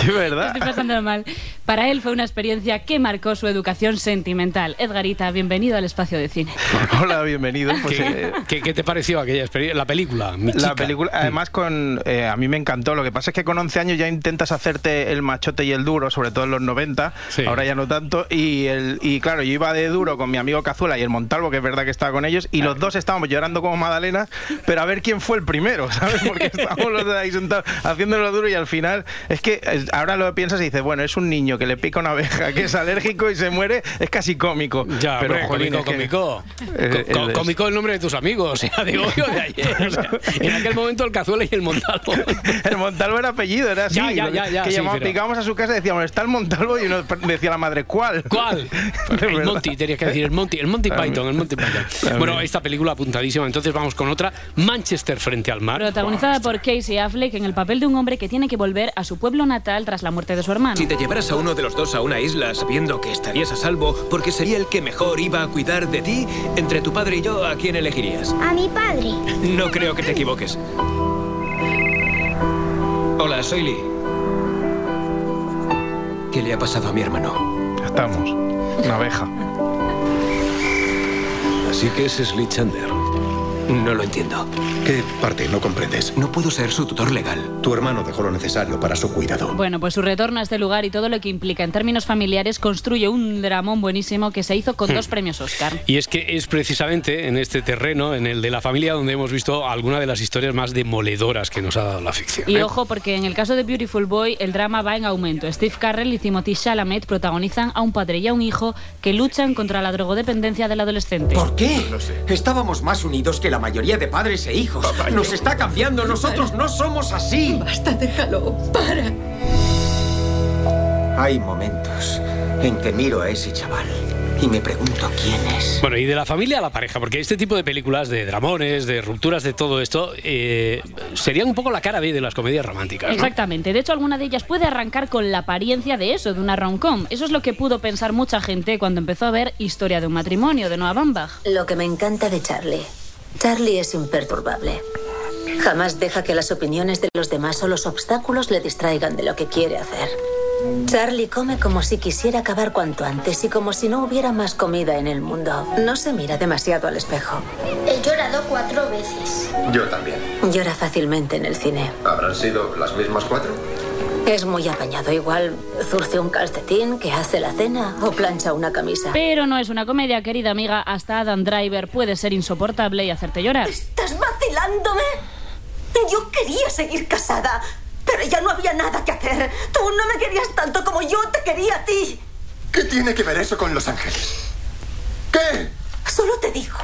Qué verdad. estoy pasándolo mal. Para él fue una experiencia que marcó su educación sentimental. Edgarita, bienvenido al espacio de cine. Hola, bienvenido. Pues, ¿Qué, eh, qué- qué te pareció aquella experiencia? La película, mi La chica. película, además, con eh, a mí me encantó. Lo que pasa es que con 11 años ya intentas hacerte el machote y el duro, sobre todo en los 90. Sí. Ahora ya no tanto. Y, el, y claro, yo iba de duro con mi amigo Cazuela y el Montalvo, que es verdad que estaba con ellos. Y los dos estábamos llorando como Madalena, pero a ver quién fue el primero, ¿sabes? Porque estábamos los dos ahí sentados haciéndolo duro y al final es que eh, ahora lo piensas y dices, bueno, es un niño que le pica una abeja, que es alérgico y se muere, es casi cómico. Ya, pero hombre, jolín, cómico, cómico. Eh, el cómico el nombre de tus amigos, o sea, de hoy o de ayer. o sea, en aquel momento el cazuela y el montalvo. El Montalvo era apellido, era así. Ya, ya, ya, ya, que sí, llamaba- pero- picábamos a su casa y decíamos, está el Montalvo y uno decía la madre, ¿cuál? ¿Cuál? El Monty, tenías que decir el Monty, el Monty Python, el Monty Python. Bueno, esta película apuntadísima. Entonces vamos con otra, Manchester frente al mar. Protagonizada por Casey Affleck en el papel de un hombre que tiene que volver a su pueblo natal tras la muerte de su hermano. Si te llevaras a uno de los dos a una isla sabiendo que estarías a salvo porque sería el que mejor iba a cuidar de ti, entre tu padre y yo, ¿a quién elegirías? A mi padre. No creo que te equivoques. Hola, soy Lee. ¿Qué le ha pasado a mi hermano? Ya estamos. Una abeja. Así que es Slee Chandler. No lo entiendo. ¿Qué parte no comprendes? No puedo ser su tutor legal. Tu hermano dejó lo necesario para su cuidado. Bueno, pues su retorno a este lugar y todo lo que implica en términos familiares construye un dramón buenísimo que se hizo con Hmm. dos premios Oscar. Y es que es precisamente en este terreno, en el de la familia, donde hemos visto alguna de las historias más demoledoras que nos ha dado la ficción. Y ¿eh? ojo, porque en el caso de Beautiful Boy, el drama va en aumento. Steve Carrell y Timothy Chalamet protagonizan a un padre y a un hijo que luchan contra la drogodependencia del adolescente. ¿Por qué? Estábamos más unidos que la mayoría de padres e hijos. Nos está cambiando, nosotros no somos así. Basta, déjalo. Para. Hay momentos en que miro a ese chaval y me pregunto quién es. Bueno, y de la familia a la pareja, porque este tipo de películas, de dramones, de rupturas, de todo esto, eh, serían un poco la cara B de las comedias románticas. ¿no? Exactamente. De hecho, alguna de ellas puede arrancar con la apariencia de eso, de una rom-com. Eso es lo que pudo pensar mucha gente cuando empezó a ver Historia de un matrimonio de Noah Baumbach. Lo que me encanta de Charlie. Charlie es imperturbable. Jamás deja que las opiniones de los demás o los obstáculos le distraigan de lo que quiere hacer. Charlie come como si quisiera acabar cuanto antes y como si no hubiera más comida en el mundo. No se mira demasiado al espejo. He llorado cuatro veces. Yo también. Llora fácilmente en el cine. ¿Habrán sido las mismas cuatro? Es muy apañado. Igual zurce un calcetín, que hace la cena o plancha una camisa. Pero no es una comedia, querida amiga. Hasta Adam Driver puede ser insoportable y hacerte llorar. ¿Estás vacilándome? Yo quería seguir casada, pero ya no había nada que hacer. Tú no me querías tanto como yo te quería a ti. ¿Qué tiene que ver eso con Los Ángeles? ¿Qué? Solo te digo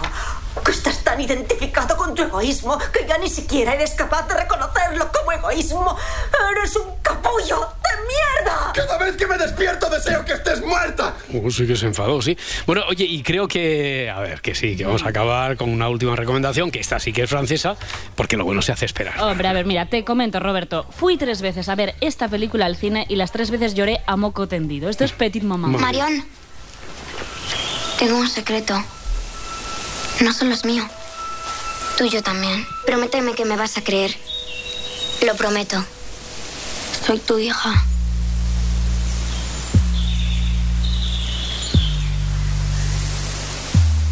que estás tan identificado con tu egoísmo que ya ni siquiera eres capaz de reconocerlo como egoísmo. Eres un capullo de mierda. Cada vez que me despierto deseo que estés muerta. Uh, sí que se enfadó, sí. Bueno, oye, y creo que, a ver, que sí, que vamos a acabar con una última recomendación, que esta sí que es francesa, porque lo bueno se hace esperar. Hombre, a ver, mira, te comento, Roberto. Fui tres veces a ver esta película al cine y las tres veces lloré a moco tendido. Esto es Petit Maman. Marión, tengo un secreto. No solo es mío. Tuyo también. Prométeme que me vas a creer. Lo prometo. Soy tu hija.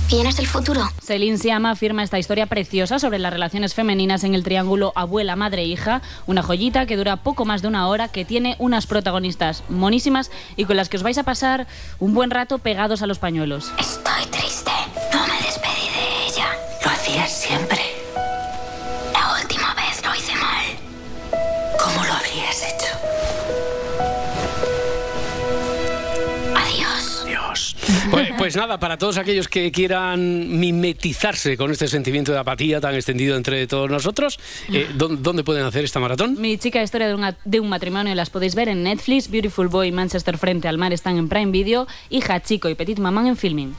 ¿Vienes del futuro? Celine Siama afirma esta historia preciosa sobre las relaciones femeninas en el triángulo abuela, madre, hija. Una joyita que dura poco más de una hora, que tiene unas protagonistas monísimas y con las que os vais a pasar un buen rato pegados a los pañuelos. Estoy triste. No me siempre. La última vez lo hice mal. ¿Cómo lo habrías hecho? Adiós. Dios. Pues, pues nada, para todos aquellos que quieran mimetizarse con este sentimiento de apatía tan extendido entre todos nosotros, eh, ¿dó- ¿dónde pueden hacer esta maratón? Mi chica historia de, una- de un matrimonio las podéis ver en Netflix, Beautiful Boy y Manchester frente al mar están en Prime Video y Hachiko y Petit Maman en Filming.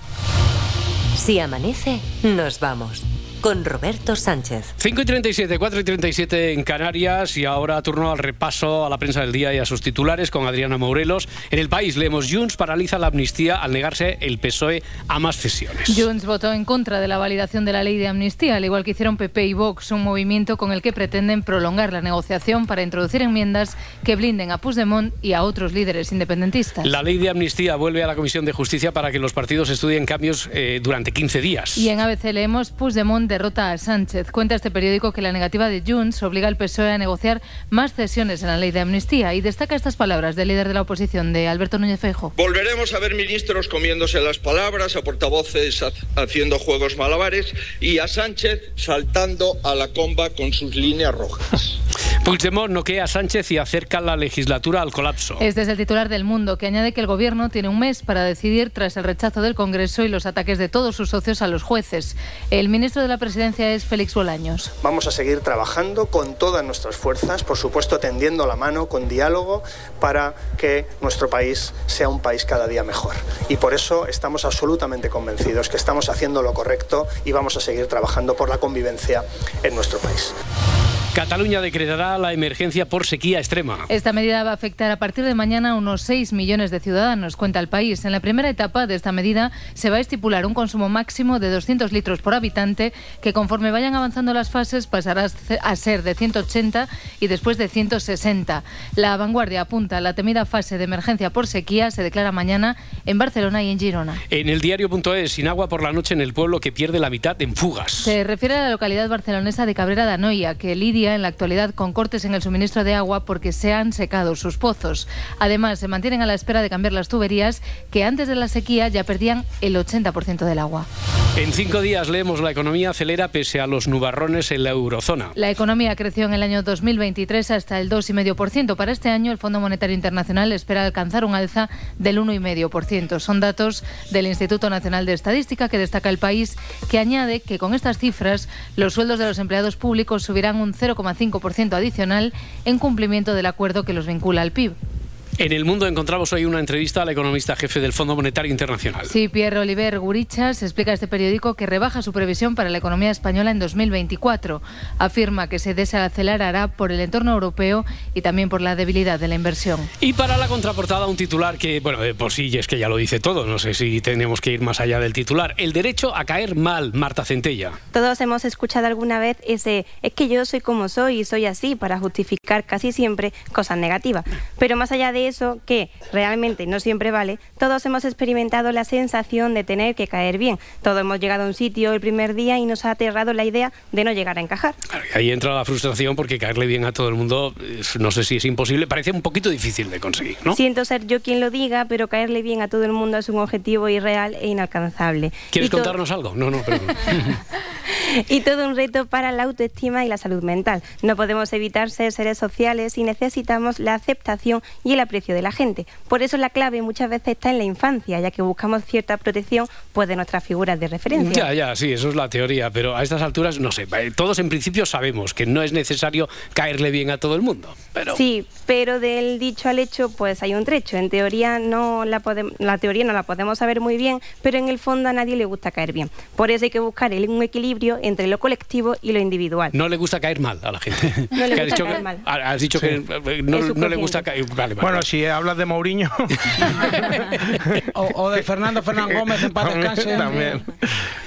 Si amanece, nos vamos. Con Roberto Sánchez. 5 y 37, 4 y 37 en Canarias y ahora turno al repaso a la prensa del día y a sus titulares con Adriana Morelos. En el país leemos Junts paraliza la amnistía al negarse el PSOE a más cesiones. Junts votó en contra de la validación de la ley de amnistía, al igual que hicieron PP y Vox, un movimiento con el que pretenden prolongar la negociación para introducir enmiendas que blinden a Puigdemont y a otros líderes independentistas. La ley de amnistía vuelve a la Comisión de Justicia para que los partidos estudien cambios eh, durante 15 días. Y en ABC leemos Puigdemont derrota a Sánchez. Cuenta este periódico que la negativa de Junts obliga al PSOE a negociar más cesiones en la ley de amnistía y destaca estas palabras del líder de la oposición, de Alberto Núñez Feijóo. Volveremos a ver ministros comiéndose las palabras, a portavoces ha- haciendo juegos malabares y a Sánchez saltando a la comba con sus líneas rojas. Puigdemont noquea a Sánchez y acerca la legislatura al colapso. Este es el titular del Mundo, que añade que el Gobierno tiene un mes para decidir tras el rechazo del Congreso y los ataques de todos sus socios a los jueces. El ministro de la Presidencia es Félix Bolaños. Vamos a seguir trabajando con todas nuestras fuerzas, por supuesto tendiendo la mano, con diálogo, para que nuestro país sea un país cada día mejor. Y por eso estamos absolutamente convencidos que estamos haciendo lo correcto y vamos a seguir trabajando por la convivencia en nuestro país. Cataluña decretará la emergencia por sequía extrema. Esta medida va a afectar a partir de mañana a unos 6 millones de ciudadanos, cuenta el país. En la primera etapa de esta medida se va a estipular un consumo máximo de 200 litros por habitante, que conforme vayan avanzando las fases pasará a ser de 180 y después de 160. La vanguardia apunta a la temida fase de emergencia por sequía se declara mañana en Barcelona y en Girona. En el diario.es, sin agua por la noche en el pueblo que pierde la mitad en fugas. Se refiere a la localidad barcelonesa de Cabrera de Anoia, que lidia en la actualidad con cortes en el suministro de agua porque se han secado sus pozos. Además, se mantienen a la espera de cambiar las tuberías que antes de la sequía ya perdían el 80% del agua. En cinco días leemos la economía acelera pese a los nubarrones en la eurozona. La economía creció en el año 2023 hasta el 2,5%. Para este año, el Fondo Monetario Internacional espera alcanzar un alza del 1,5%. Son datos del Instituto Nacional de Estadística que destaca el país, que añade que con estas cifras los sueldos de los empleados públicos subirán un 0, 0,5% adicional en cumplimiento del acuerdo que los vincula al PIB. En el mundo encontramos hoy una entrevista al economista jefe del Fondo Monetario Internacional. Sí, Pierre Oliver Gurichas explica a este periódico que rebaja su previsión para la economía española en 2024. Afirma que se desacelerará por el entorno europeo y también por la debilidad de la inversión. Y para la contraportada un titular que, bueno, de por sí es que ya lo dice todo, no sé si tenemos que ir más allá del titular. El derecho a caer mal, Marta Centella. Todos hemos escuchado alguna vez ese es que yo soy como soy y soy así para justificar casi siempre cosas negativas. Pero más allá de eso, que realmente no siempre vale, todos hemos experimentado la sensación de tener que caer bien. Todos hemos llegado a un sitio el primer día y nos ha aterrado la idea de no llegar a encajar. Ahí entra la frustración porque caerle bien a todo el mundo, no sé si es imposible, parece un poquito difícil de conseguir, ¿no? Siento ser yo quien lo diga, pero caerle bien a todo el mundo es un objetivo irreal e inalcanzable. ¿Quieres contarnos algo? No, no, perdón. y todo un reto para la autoestima y la salud mental. No podemos evitar ser seres sociales y necesitamos la aceptación y el aprecio de la gente. Por eso la clave muchas veces está en la infancia, ya que buscamos cierta protección pues, de nuestras figuras de referencia. Ya, ya, sí, eso es la teoría, pero a estas alturas, no sé, eh, todos en principio sabemos que no es necesario caerle bien a todo el mundo. Pero... Sí, pero del dicho al hecho, pues hay un trecho. En teoría no la, la teoría no la podemos saber muy bien, pero en el fondo a nadie le gusta caer bien. Por eso hay que buscar un equilibrio entre lo colectivo y lo individual. No le gusta caer mal a la gente. no le gusta caer mal. Has dicho que eh, no, le gusta caer vale, vale, Bueno, si hablas de Mourinho. o, de Fernando Fernán Gómez en paz descanse. También.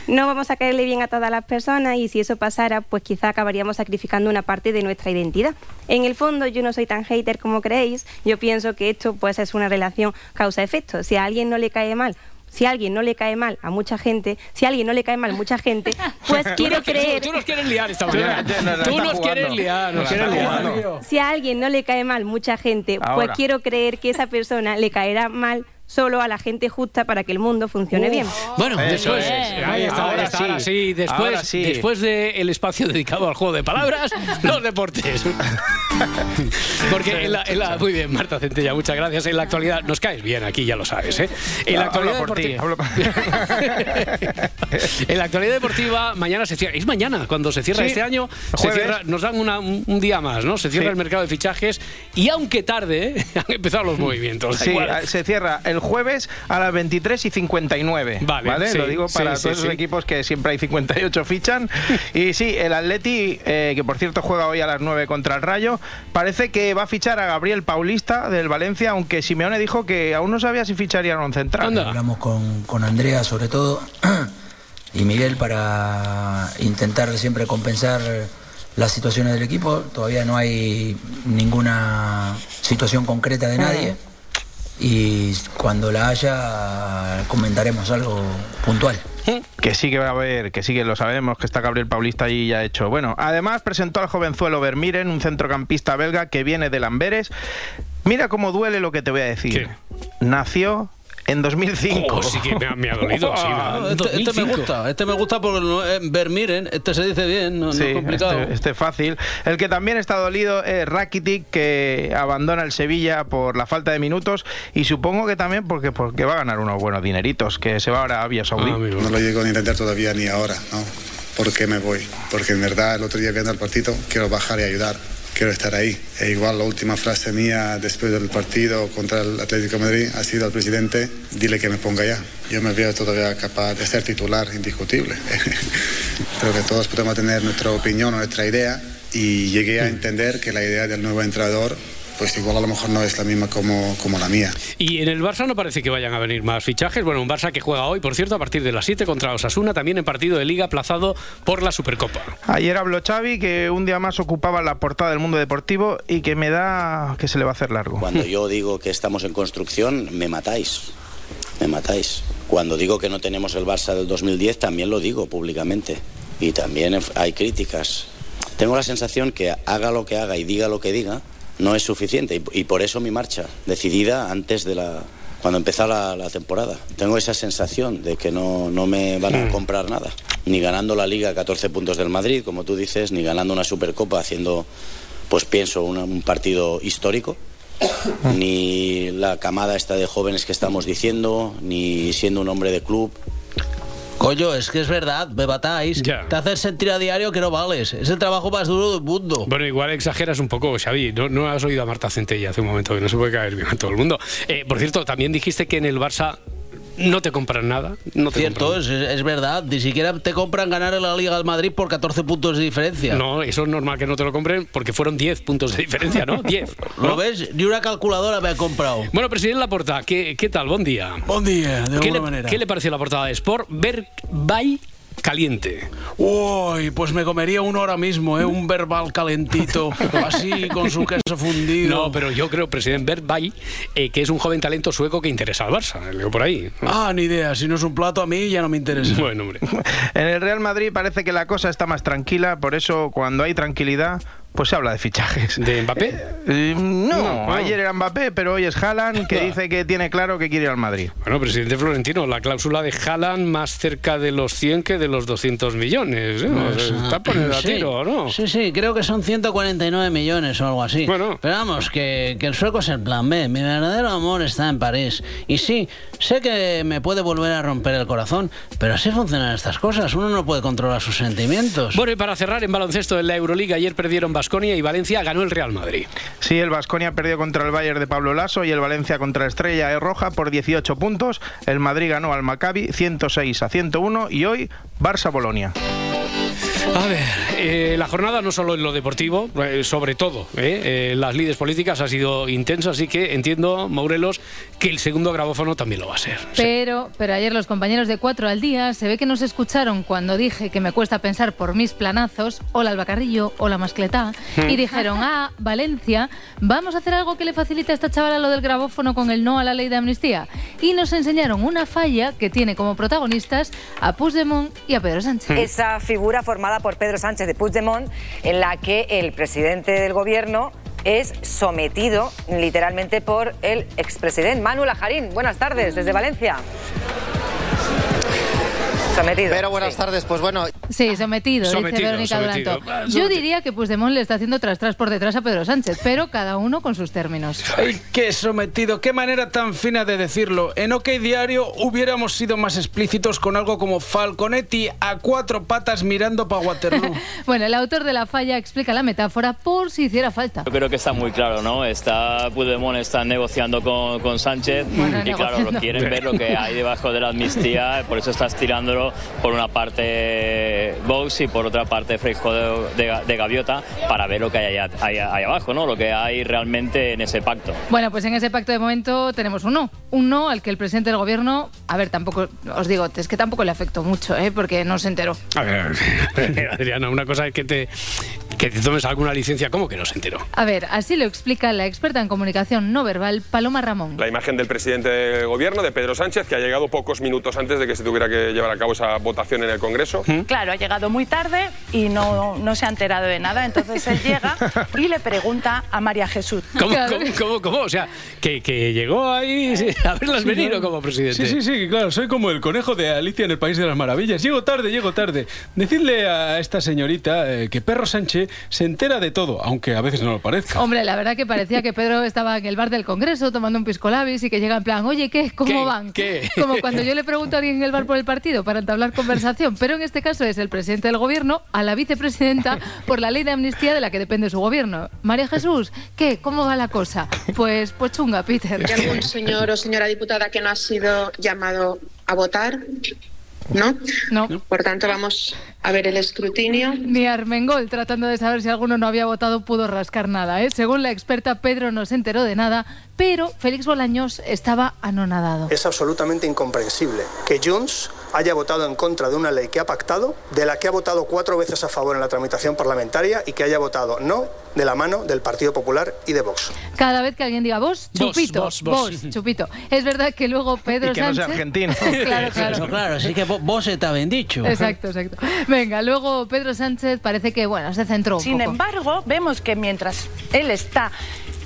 No vamos a caerle bien a todas las personas y si eso pasara, pues quizá acabaríamos sacrificando una parte de nuestra identidad. En el fondo, yo no soy tan hater como creéis. Yo pienso que esto pues es una relación causa-efecto. Si a alguien no le cae mal si a alguien no le cae mal a mucha gente, si a alguien no le cae mal a mucha gente, pues quiero creer... Tú nos quieres liar esta mañana. Tú nos quieres liar, nos quieres liar. Si a alguien no le cae mal mucha gente, pues quiero creer que esa persona le caerá mal solo a la gente justa para que el mundo funcione bien. Bueno, después, ahí está, ahora, sí, después, después del espacio dedicado al juego de palabras, los deportes. Porque en la, muy bien, Marta Centella, muchas gracias. En la actualidad nos caes bien aquí, ya lo sabes, ¿eh? En la actualidad deportiva, en la actualidad deportiva mañana se cierra, es mañana cuando se cierra este año, se cierra, nos dan un, día más, ¿no? Se cierra el mercado de fichajes y aunque tarde, ¿eh? han empezado los movimientos. Sí, se cierra el jueves a las 23 y 59. Vale, lo digo para todos los equipos que siempre hay 58 fichan. y sí, el Atleti, eh, que por cierto juega hoy a las 9 contra el Rayo, parece que va a fichar a Gabriel Paulista del Valencia, aunque Simeone dijo que aún no sabía si ficharía a un central. Hablamos con, con Andrea sobre todo y Miguel para intentar siempre compensar las situaciones del equipo. Todavía no hay ninguna situación concreta de nadie y cuando la haya comentaremos algo puntual. Que sí que va a haber, que sí que lo sabemos, que está Gabriel Paulista ahí ya hecho. Bueno, además presentó al jovenzuelo Vermiren, un centrocampista belga que viene de Lamberes. Mira cómo duele lo que te voy a decir. Nació en 2005. sí que me ha, dolido. este, este, me gusta, este me gusta porque ver miren, este se dice bien, no, es complicado. Este, este, fácil. El que también está dolido es Rakitic, que abandona el Sevilla por la falta de minutos y supongo que también porque, porque va a ganar unos buenos dineritos, que se va ahora a Arabia Saudí. Ah, no lo llego a entender todavía ni ahora, ¿no? ¿Por qué me voy? Porque en verdad el otro día viendo el partido quiero bajar y ayudar quiero estar ahí. E igual la última frase mía después del partido contra el Atlético de Madrid ha sido al presidente, dile que me ponga ya. Yo me veo todavía capaz de ser titular indiscutible. Creo que todos podemos tener nuestra opinión o nuestra idea, y llegué a entender que la idea del nuevo entrenador pues igual a lo mejor no es la misma como, como la mía. Y en el Barça no parece que vayan a venir más fichajes. Bueno, un Barça que juega hoy, por cierto, a partir de las 7 contra Osasuna, también en partido de liga aplazado por la Supercopa. Ayer habló Xavi que un día más ocupaba la portada del mundo deportivo y que me da que se le va a hacer largo. Cuando yo digo que estamos en construcción, me matáis. Me matáis. Cuando digo que no tenemos el Barça del 2010, también lo digo públicamente. Y también hay críticas. Tengo la sensación que haga lo que haga y diga lo que diga, no es suficiente y, por eso mi marcha, decidida antes de la... cuando empezara la, temporada. Tengo esa sensación de que no, no me van a comprar nada, ni ganando la liga a 14 puntos del Madrid, como tú dices, ni ganando una Supercopa haciendo, pues pienso, un partido histórico ni la camada esta de jóvenes que estamos diciendo, ni siendo un hombre de club. Coño, es que es verdad, me batáis. Te haces sentir a diario que no vales. Es el trabajo más duro del mundo. Bueno, igual exageras un poco, Xavi. No, no has oído a Marta Centella hace un momento, que no se puede caer bien a todo el mundo. Eh, por cierto, también dijiste que en el Barça no te compran nada. No Cierto, Es, verdad. Ni siquiera te compran ganar en la Liga del Madrid por 14 puntos de diferencia. No, eso es normal que no te lo compren porque fueron 10 puntos de diferencia, ¿no? 10. ¿Lo ves? Ni una calculadora me ha comprado. Bueno, presidente Laporta, ¿qué, qué tal? Buen día. Buen día, de alguna le, manera. ¿Qué le pareció la portada de Sport? Ver by caliente. Uy, pues me comería uno ahora mismo, ¿eh? Un verbal calentito, así con su queso fundido. No, pero yo creo, presidente Verbay, eh, que es un joven talento sueco que interesa al Barça. Leo por ahí. Ah, ni idea. Si no es un plato, a mí ya no me interesa. Bueno, hombre. en el Real Madrid parece que la cosa está más tranquila, por eso cuando hay tranquilidad pues se habla de fichajes. ¿De Mbappé? Eh, no, ayer era Mbappé, pero hoy es Haaland que dice que tiene claro que quiere ir al Madrid. Bueno, presidente Florentino, la cláusula de Haaland más cerca de los 100 que de los 200 millones. ¿eh? Pues, está poniendo a tiro, ¿no? Sí, sí, creo que son 149 millones o algo así. Bueno. Pero vamos, que, que el sueco es el plan B. Mi verdadero amor está en París. Y sí, sé que me puede volver a romper el corazón, pero así funcionan estas cosas. Uno no puede controlar sus sentimientos. Bueno, y para cerrar en baloncesto en la Euroliga, ayer perdieron Basconia y Valencia ganó el Real Madrid. Sí, el Basconia perdió contra el Bayern de Pablo Lasso y el Valencia contra Estrella e Roja por 18 puntos. El Madrid ganó al Maccabi 106 a 101 y hoy Barça-Bolonia. A ver, eh, la jornada no solo en lo deportivo, eh, sobre todo, eh, las lides políticas ha sido intensa, así que entiendo, Maurelos, que el segundo grabófono también lo va a ser. Pero, pero ayer los compañeros de Cuatro al Día se ve que nos escucharon cuando dije que me cuesta pensar por mis planazos, hola Albacarrillo, hola Mascletá, hmm. y dijeron, ah, Valencia, vamos a hacer algo que le facilite a esta chavala lo del grabófono con el no a la ley de amnistía. Y nos enseñaron una falla que tiene como protagonistas a Puigdemont y a Pedro Sánchez. Esa figura formada por Pedro Sánchez de Puigdemont, en la que el presidente del gobierno es sometido literalmente por el expresidente Manuel Ajarín. Buenas tardes desde Valencia. Sometido. Pero buenas tardes, pues bueno. Sí, sometido, dice Verónica Duranto. Yo diría que Puigdemont le está haciendo tras tras por detrás a Pedro Sánchez, pero cada uno con sus términos. Ay, qué sometido, qué manera tan fina de decirlo. En OK Diario hubiéramos sido más explícitos con algo como Falconetti a cuatro patas mirando para Waterloo. bueno, el autor de la falla explica la metáfora por si hiciera falta. Yo creo que está muy claro, ¿no? Está Puigdemont está negociando con, con Sánchez y claro, lo quieren ver lo que hay debajo de la amnistía, por eso estás por una parte Vox y por otra parte Freijo de, Gaviota para ver lo que hay ahí, abajo, ¿no? lo que hay realmente en ese pacto. Bueno, pues en ese pacto de momento tenemos un no, un no al que el presidente del gobierno, a ver, tampoco, os digo, es que tampoco le afectó mucho, ¿eh? porque no se enteró. A ver, Adriana, una cosa es que te, que te tomes alguna licencia, ¿cómo que no se enteró? A ver, así lo explica la experta en comunicación no verbal, Paloma Ramón. La imagen del presidente del gobierno, de Pedro Sánchez, que ha llegado pocos minutos antes de que se tuviera que llevar a cabo esa votación en el Congreso. ¿Mm? Claro, ha llegado muy tarde y no, no se ha enterado de nada. Entonces él llega y le pregunta a María Jesús. ¿Cómo, cómo, cómo, O sea, que, que llegó ahí a verlas venir o como presidente. Sí, sí, sí, claro. Soy como el conejo de Alicia en el País de las Maravillas. Llego tarde, llego tarde. Decirle a esta señorita eh, que Perro Sánchez se entera de todo, aunque a veces no lo parezca. Hombre, la verdad que parecía que Pedro estaba en el bar del Congreso tomando un pisco labis y que llega en plan, oye, ¿qué? ¿Cómo van? ¿Qué? Como cuando yo le pregunto a alguien en el bar por el partido para entablar conversación. Pero en este caso es el presidente del gobierno a la vicepresidenta por la ley de amnistía de la que depende su gobierno. María Jesús, ¿qué? ¿Cómo va la cosa? Pues, pues chunga, Peter. ¿Hay algún señor o señora diputada que no ha sido llamado a votar? ¿no? No. Por tanto, vamos a ver el escrutinio. Ni Armengol, tratando de saber si alguno no había votado, pudo rascar nada. ¿eh? Según la experta, Pedro no se enteró de nada, pero Félix Bolaños estaba anonadado. Es absolutamente incomprensible que Junts haya votado en contra de una ley que ha pactado, de la que ha votado cuatro veces a favor en la tramitación parlamentaria y que haya votado no de la mano del Partido Popular y de Vox. Cada vez que alguien diga vos, chupito, vos, vos. chupito. Es verdad que luego Pedro Y que no sea Sánchez... argentino. claro, claro. Eso, claro, así que vo- vos está bien dicho. Exacto, exacto. Venga, luego Pedro Sánchez parece que, bueno, se centró un Sin poco. embargo, vemos que mientras él está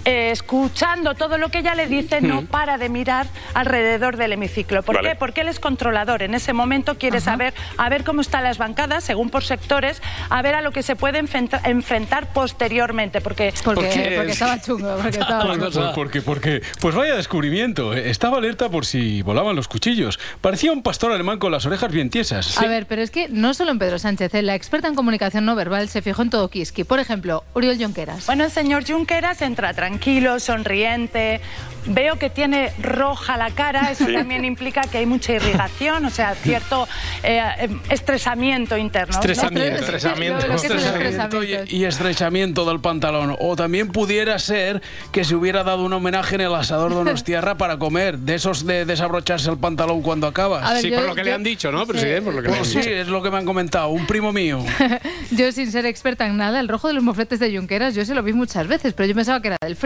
eh, escuchando todo lo que ella le dice, no para de mirar alrededor del hemiciclo. ¿Por Vale. qué? Porque él es controlador. En ese momento quiere saber a ver cómo están las bancadas, según por sectores, a ver a lo que se puede enfrenta- enfrentar posteriormente. Porque, Porque, porque estaba chungo, porque estaba chungo. Pues porque, porque, pues vaya descubrimiento. Estaba alerta por si volaban los cuchillos. Parecía un pastor alemán con las orejas bien tiesas. A ver, pero es que no solo en Pedro Sánchez, ¿eh? la experta en comunicación no verbal se fijó en todo Kiski. Por ejemplo, Uriol Jonqueras. Bueno, el señor Junqueras entra tranquilo, sonriente. Veo que tiene roja la cara, eso Sí. también implica que hay mucha irrigación, o sea, cierto eh, eh, estresamiento interno. ¿no? Estresamiento. Estresamiento. Estresamiento y, y estrechamiento del pantalón. O también pudiera ser que se hubiera dado un homenaje en el asador de Donostiarra para comer, de esos de desabrocharse el pantalón cuando acabas. Ver, Sí, yo- por lo que le yo- han dicho, ¿no, sí. Por lo que le han Pues sí, dicho. es lo que me han comentado. Un primo mío. Yo, sin ser experta en nada, el rojo de los mofletes de Junqueras, yo se lo vi muchas veces, pero yo pensaba que era del frío.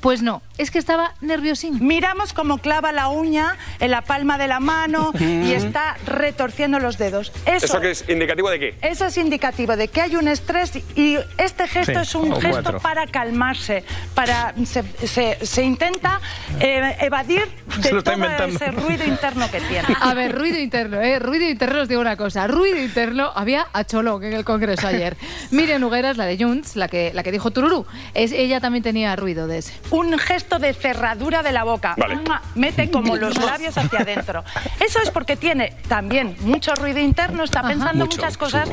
Pues no, es que estaba nerviosín. Miramos cómo clava la uña en la palma de la mano y está retorciendo los dedos. Eso, ¿Eso qué es indicativo de qué? eso es indicativo de que hay un estrés y este gesto Sí, es un gesto cuatro. para calmarse, para se, se- se intenta eh, evadir de todo inventando. ese ruido interno que tiene. A ver, ruido interno, ¿eh? Ruido interno, os digo una cosa. Ruido interno había a Cholón en el Congreso ayer. Miriam Hugueras, la de Junts, la que, la que dijo Tururú, es, ella también tenía ruido de ese. un gesto de cerradura de la boca. Vale. Mete como los labios hacia adentro. Eso es porque tiene también mucho ruido interno, está pensando Mucho. muchas cosas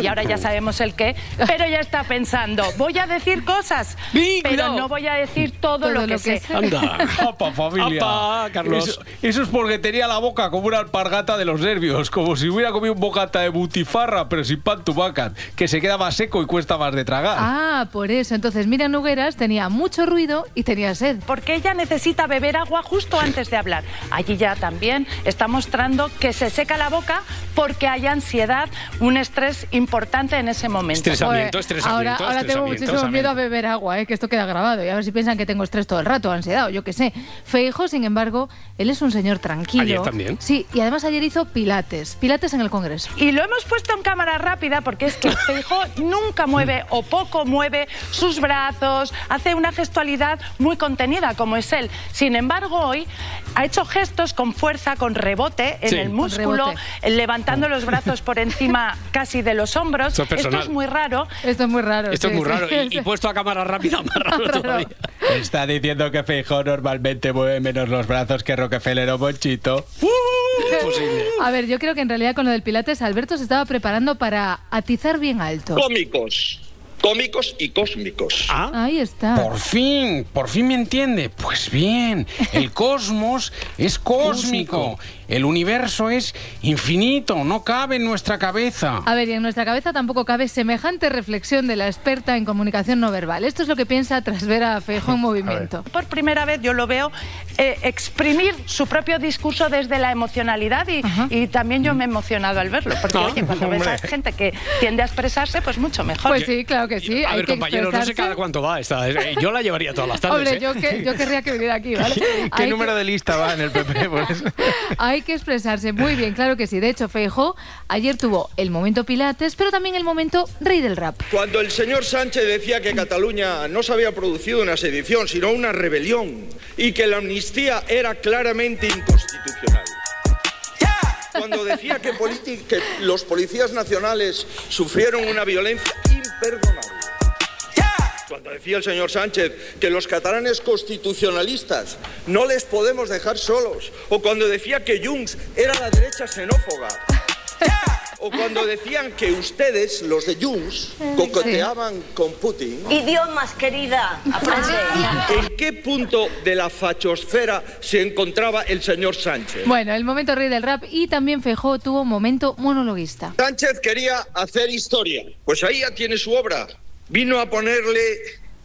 y ahora ya sabemos el qué, pero ya está pensando, voy a decir cosas, pero no voy a decir todo, lo que sé. Anda, apa, familia. Apa, Carlos. Eso, eso es porque tenía la boca como una alpargata de los nervios, como si hubiera comido un bocata de butifarra, pero sin pan tubacat, que se queda más seco y cuesta más de tragar. Ah, por eso. Entonces Miriam Hugueras tenía mucho ruido y tenía sed. Porque ella necesita beber agua justo antes de hablar. Allí ya también está mostrando que se seca la boca porque hay ansiedad, un estrés importante en ese momento. Estresamiento, Joder, estresamiento, Ahora, ahora tengo estresamiento, muchísimo miedo a beber agua, ¿eh? que esto queda grabado. Y a ver si piensan que tengo estrés todo el rato, ansiedad o yo qué sé. Feijo, sin embargo, él es un señor tranquilo. Ayer también. Sí, y además ayer hizo pilates. Pilates en el Congreso. Y lo hemos puesto en cámara rápida porque es que Feijóo nunca mueve o poco mueve sus brazos, hace una gestualidad muy contenida como es él. Sin embargo, hoy ha hecho gestos con fuerza, con rebote en Sí. el músculo, levantando los brazos por encima casi de los hombros. Esto es muy raro. Esto es muy raro. Esto es muy sí. raro. Y, y puesto a cámara rápida, más raro todavía. Está diciendo que Feijó normalmente mueve menos los brazos que Rockefeller o Monchito. A ver, yo creo que en realidad con lo del pilates Alberto se estaba preparando para atizar bien alto. Cómicos. Cómicos y cósmicos. Ahí está. Por fin, por fin me entiende. Pues bien, el cosmos es cósmico. El universo es infinito, no cabe en nuestra cabeza. A ver, y en nuestra cabeza tampoco cabe semejante reflexión de la experta en comunicación no verbal. Esto es lo que piensa tras ver a Feijóo en movimiento. Por primera vez yo lo veo eh, exprimir su propio discurso desde la emocionalidad y, y también yo me he emocionado al verlo. Porque, Ah, oye, cuando ves a gente que tiende a expresarse, pues mucho mejor. Pues sí, claro que sí. A hay ver, que compañeros, no sé cada cuánto va esta. eh, Yo la llevaría todas las tardes. Hombre, ¿eh? yo, que- yo querría que viniera aquí, ¿vale? ¿Qué Hay número de lista va en el PP? Por eso? Hay que expresarse muy bien, claro que sí. De hecho, Feijóo ayer tuvo el momento Pilates, pero también el momento rey del rap. Cuando el señor Sánchez decía que Cataluña no se había producido una sedición, sino una rebelión, y que la amnistía era claramente inconstitucional. Cuando decía que, que los policías nacionales sufrieron una violencia imperdonable. Cuando decía el señor Sánchez que los catalanes constitucionalistas no les podemos dejar solos. O cuando decía que Junts era la derecha xenófoba. O cuando decían que ustedes, los de Junts, cocoteaban con Putin. Idiomas, querida. ¿En qué punto de la fachosfera se encontraba el señor Sánchez? Bueno, el momento rey del rap y también Feijó tuvo momento monologuista. Sánchez quería hacer historia. Pues ahí ya tiene su obra. Vino a ponerle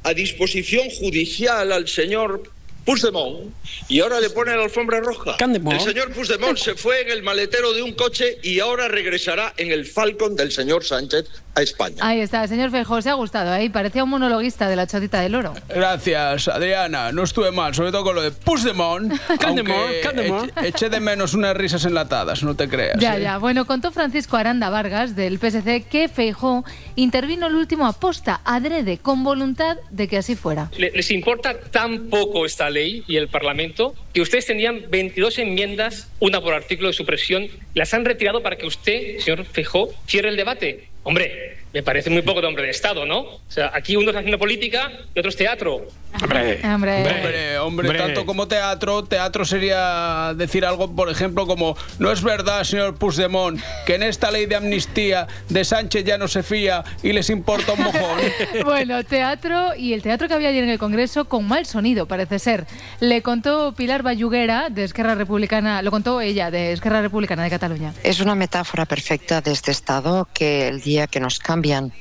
a disposición judicial al señor Puigdemont y ahora le pone la alfombra roja. El señor Puigdemont se fue en el maletero de un coche y ahora regresará en el Falcon del señor Sánchez a España. Ahí está, señor Feijó, se ha gustado, ahí parecía un monologuista de la chotita del oro. Gracias, Adriana. No estuve mal, sobre todo con lo de Puigdemont. aunque eche- Eché de menos unas risas enlatadas, no te creas. Ya, ¿eh? ya. Bueno, contó Francisco Aranda Vargas del PSC que Feijó intervino el último aposta, adrede, con voluntad de que así fuera. Le- Les importa tan poco esta ley y el Parlamento que ustedes tenían 22 enmiendas, una por artículo de supresión, las han retirado para que usted, señor Feijóo, cierre el debate. Hombre, me parece muy poco de hombre de Estado, ¿no? O sea, aquí uno está haciendo política y otro es teatro. Hombre, Hombre. Hombre, hombre, Hombre. tanto como teatro, teatro sería decir algo, por ejemplo, como no es verdad, señor Puigdemont, que en esta ley de amnistía de Sánchez ya no se fía y les importa un mojón. Bueno, teatro y el teatro que había ayer en el Congreso con mal sonido, parece ser. Le contó Pilar Bayuguera de Esquerra Republicana, lo contó ella de Esquerra Republicana de Cataluña. Es una metáfora perfecta de este estado que el día que nos cambian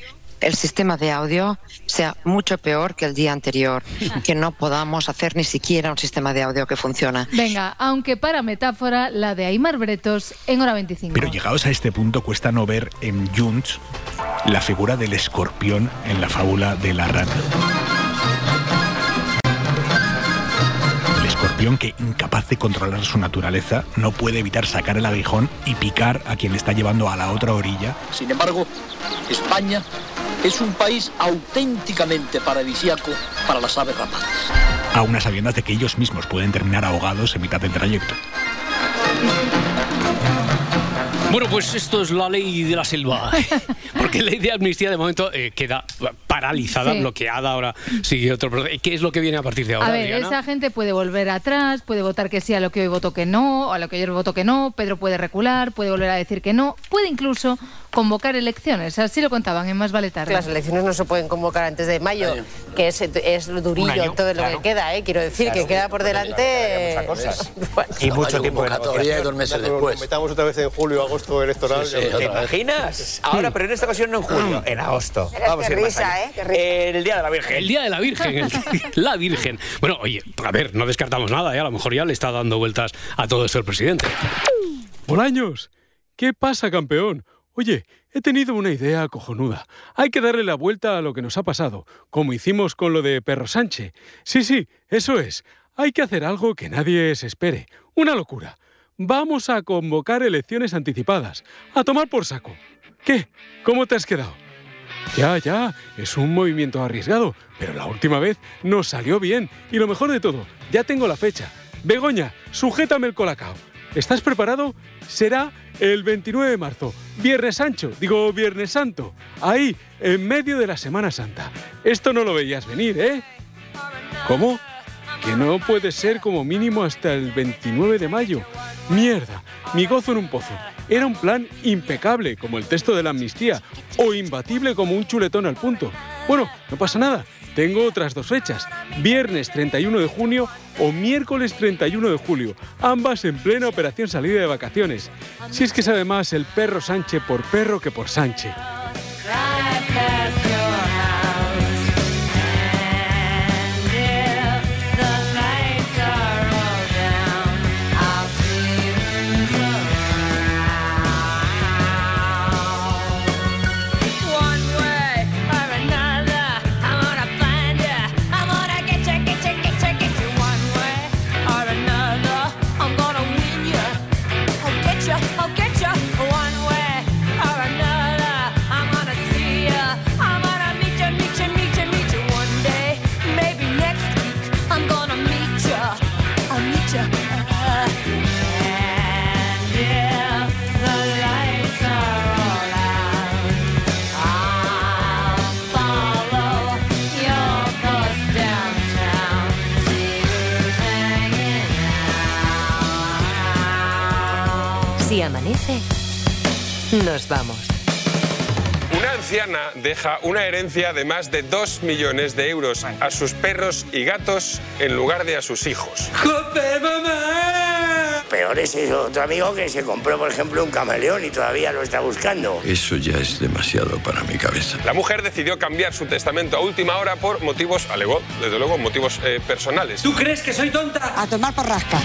el sistema de audio sea mucho peor que el día anterior, que no podamos hacer ni siquiera un sistema de audio que funciona. Venga, aunque para metáfora, la de Aymar Bretos en hora 25. Pero llegados a este punto cuesta no ver en Junts la figura del escorpión en la fábula de la rana. Escorpión que, incapaz de controlar su naturaleza, no puede evitar sacar el aguijón y picar a quien le está llevando a la otra orilla Sin embargo, España es un país auténticamente paradisíaco para las aves rapaces. a unas sabiendas de que ellos mismos pueden terminar ahogados en mitad del trayecto. Bueno, pues esto es la ley de la selva. Porque la ley de amnistía de momento eh, queda paralizada, Sí. bloqueada. Ahora sigue otro proceso. ¿Qué es lo que viene a partir de ahora? A ver, Adriana? esa gente puede volver atrás, puede votar que sí a lo que hoy votó que no, o a lo que ayer votó que no, Pedro puede recular, puede volver a decir que no, puede incluso convocar elecciones, así lo contaban en Más Vale Tarde. Las elecciones no se pueden convocar antes de mayo, que es, es durillo año, todo lo claro. que queda, ¿eh? quiero decir, Claro. que queda por delante... Y mucho tiempo de y dos meses después. Metamos otra vez en julio, agosto electoral. Sí, sí, vez. imaginas? Ahora, pero en esta ocasión no en julio, en agosto. Vamos a ir qué más risa, allá. ¿eh? Qué risa. El Día de la Virgen. El Día de la Virgen, el- la Virgen. Bueno, oye, a ver, no descartamos nada, ¿eh? a lo mejor ya le está dando vueltas a todo esto el presidente. Bolaños, ¿qué pasa, campeón? Oye, he tenido una idea cojonuda. Hay que darle la vuelta a lo que nos ha pasado, como hicimos con lo de Perro Sánchez. Sí, sí, eso es. Hay que hacer algo que nadie se espere. Una locura. Vamos a convocar elecciones anticipadas. A tomar por saco. ¿Qué? ¿Cómo te has quedado? Ya, ya, es un movimiento arriesgado, pero la última vez nos salió bien. Y lo mejor de todo, ya tengo la fecha. Begoña, sujétame el colacao. ¿Estás preparado? Será el 29 de marzo, Viernes Sancho, digo Viernes Santo, ahí, en medio de la Semana Santa. Esto no lo veías venir, ¿eh? ¿Cómo? Que no puede ser como mínimo hasta el 29 de mayo. Mierda, mi gozo en un pozo. Era un plan impecable, como el texto de la amnistía, o imbatible como un chuletón al punto. Bueno, no pasa nada. Tengo otras dos fechas, viernes 31 de junio o miércoles 31 de julio, ambas en plena operación salida de vacaciones. Si es que sabe más el perro Sánchez por perro que por Sánchez. Nos vamos. Una anciana deja una herencia de más de 2 millones de euros a sus perros y gatos en lugar de a sus hijos. ¡Joder, mamá! Peor es ese otro amigo que se compró, por ejemplo, un camaleón y todavía lo está buscando. Eso ya es demasiado para mi cabeza. La mujer decidió cambiar su testamento a última hora por motivos, alegó, desde luego, motivos eh, personales. ¿Tú crees que soy tonta? A tomar por rasca.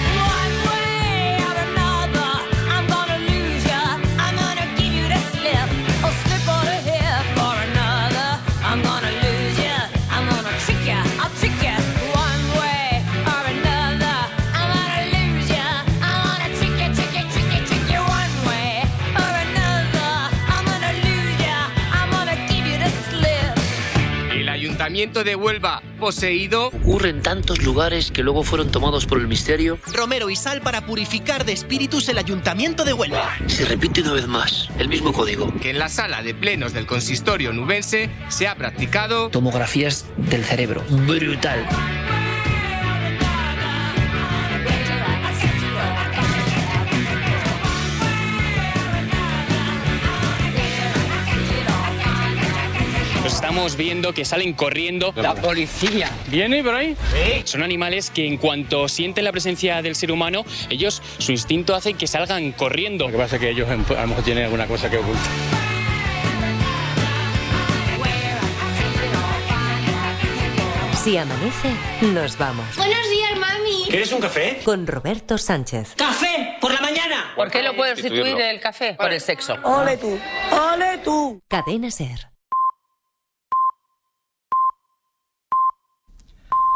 Ayuntamiento de Huelva poseído. Ocurre en tantos lugares que luego fueron tomados por el misterio. Romero y sal para purificar de espíritus el ayuntamiento de Huelva. Se repite una vez más, el mismo código. Que en la sala de plenos del consistorio nubense se ha practicado. Tomografías del cerebro. Brutal. Estamos viendo que salen corriendo. La policía. ¿Viene por ahí? Son animales que en cuanto sienten la presencia del ser humano, ellos, su instinto hace que salgan corriendo. Lo que pasa es que ellos a lo mejor tienen alguna cosa que ocultar. Si amanece, nos vamos. Buenos días, mami. ¿Quieres un café? Con Roberto Sánchez. ¡Café! ¡Por la mañana! ¿Por qué lo puedo sustituir el café? Por el sexo. Ole tú, ole tú. Cadena Ser.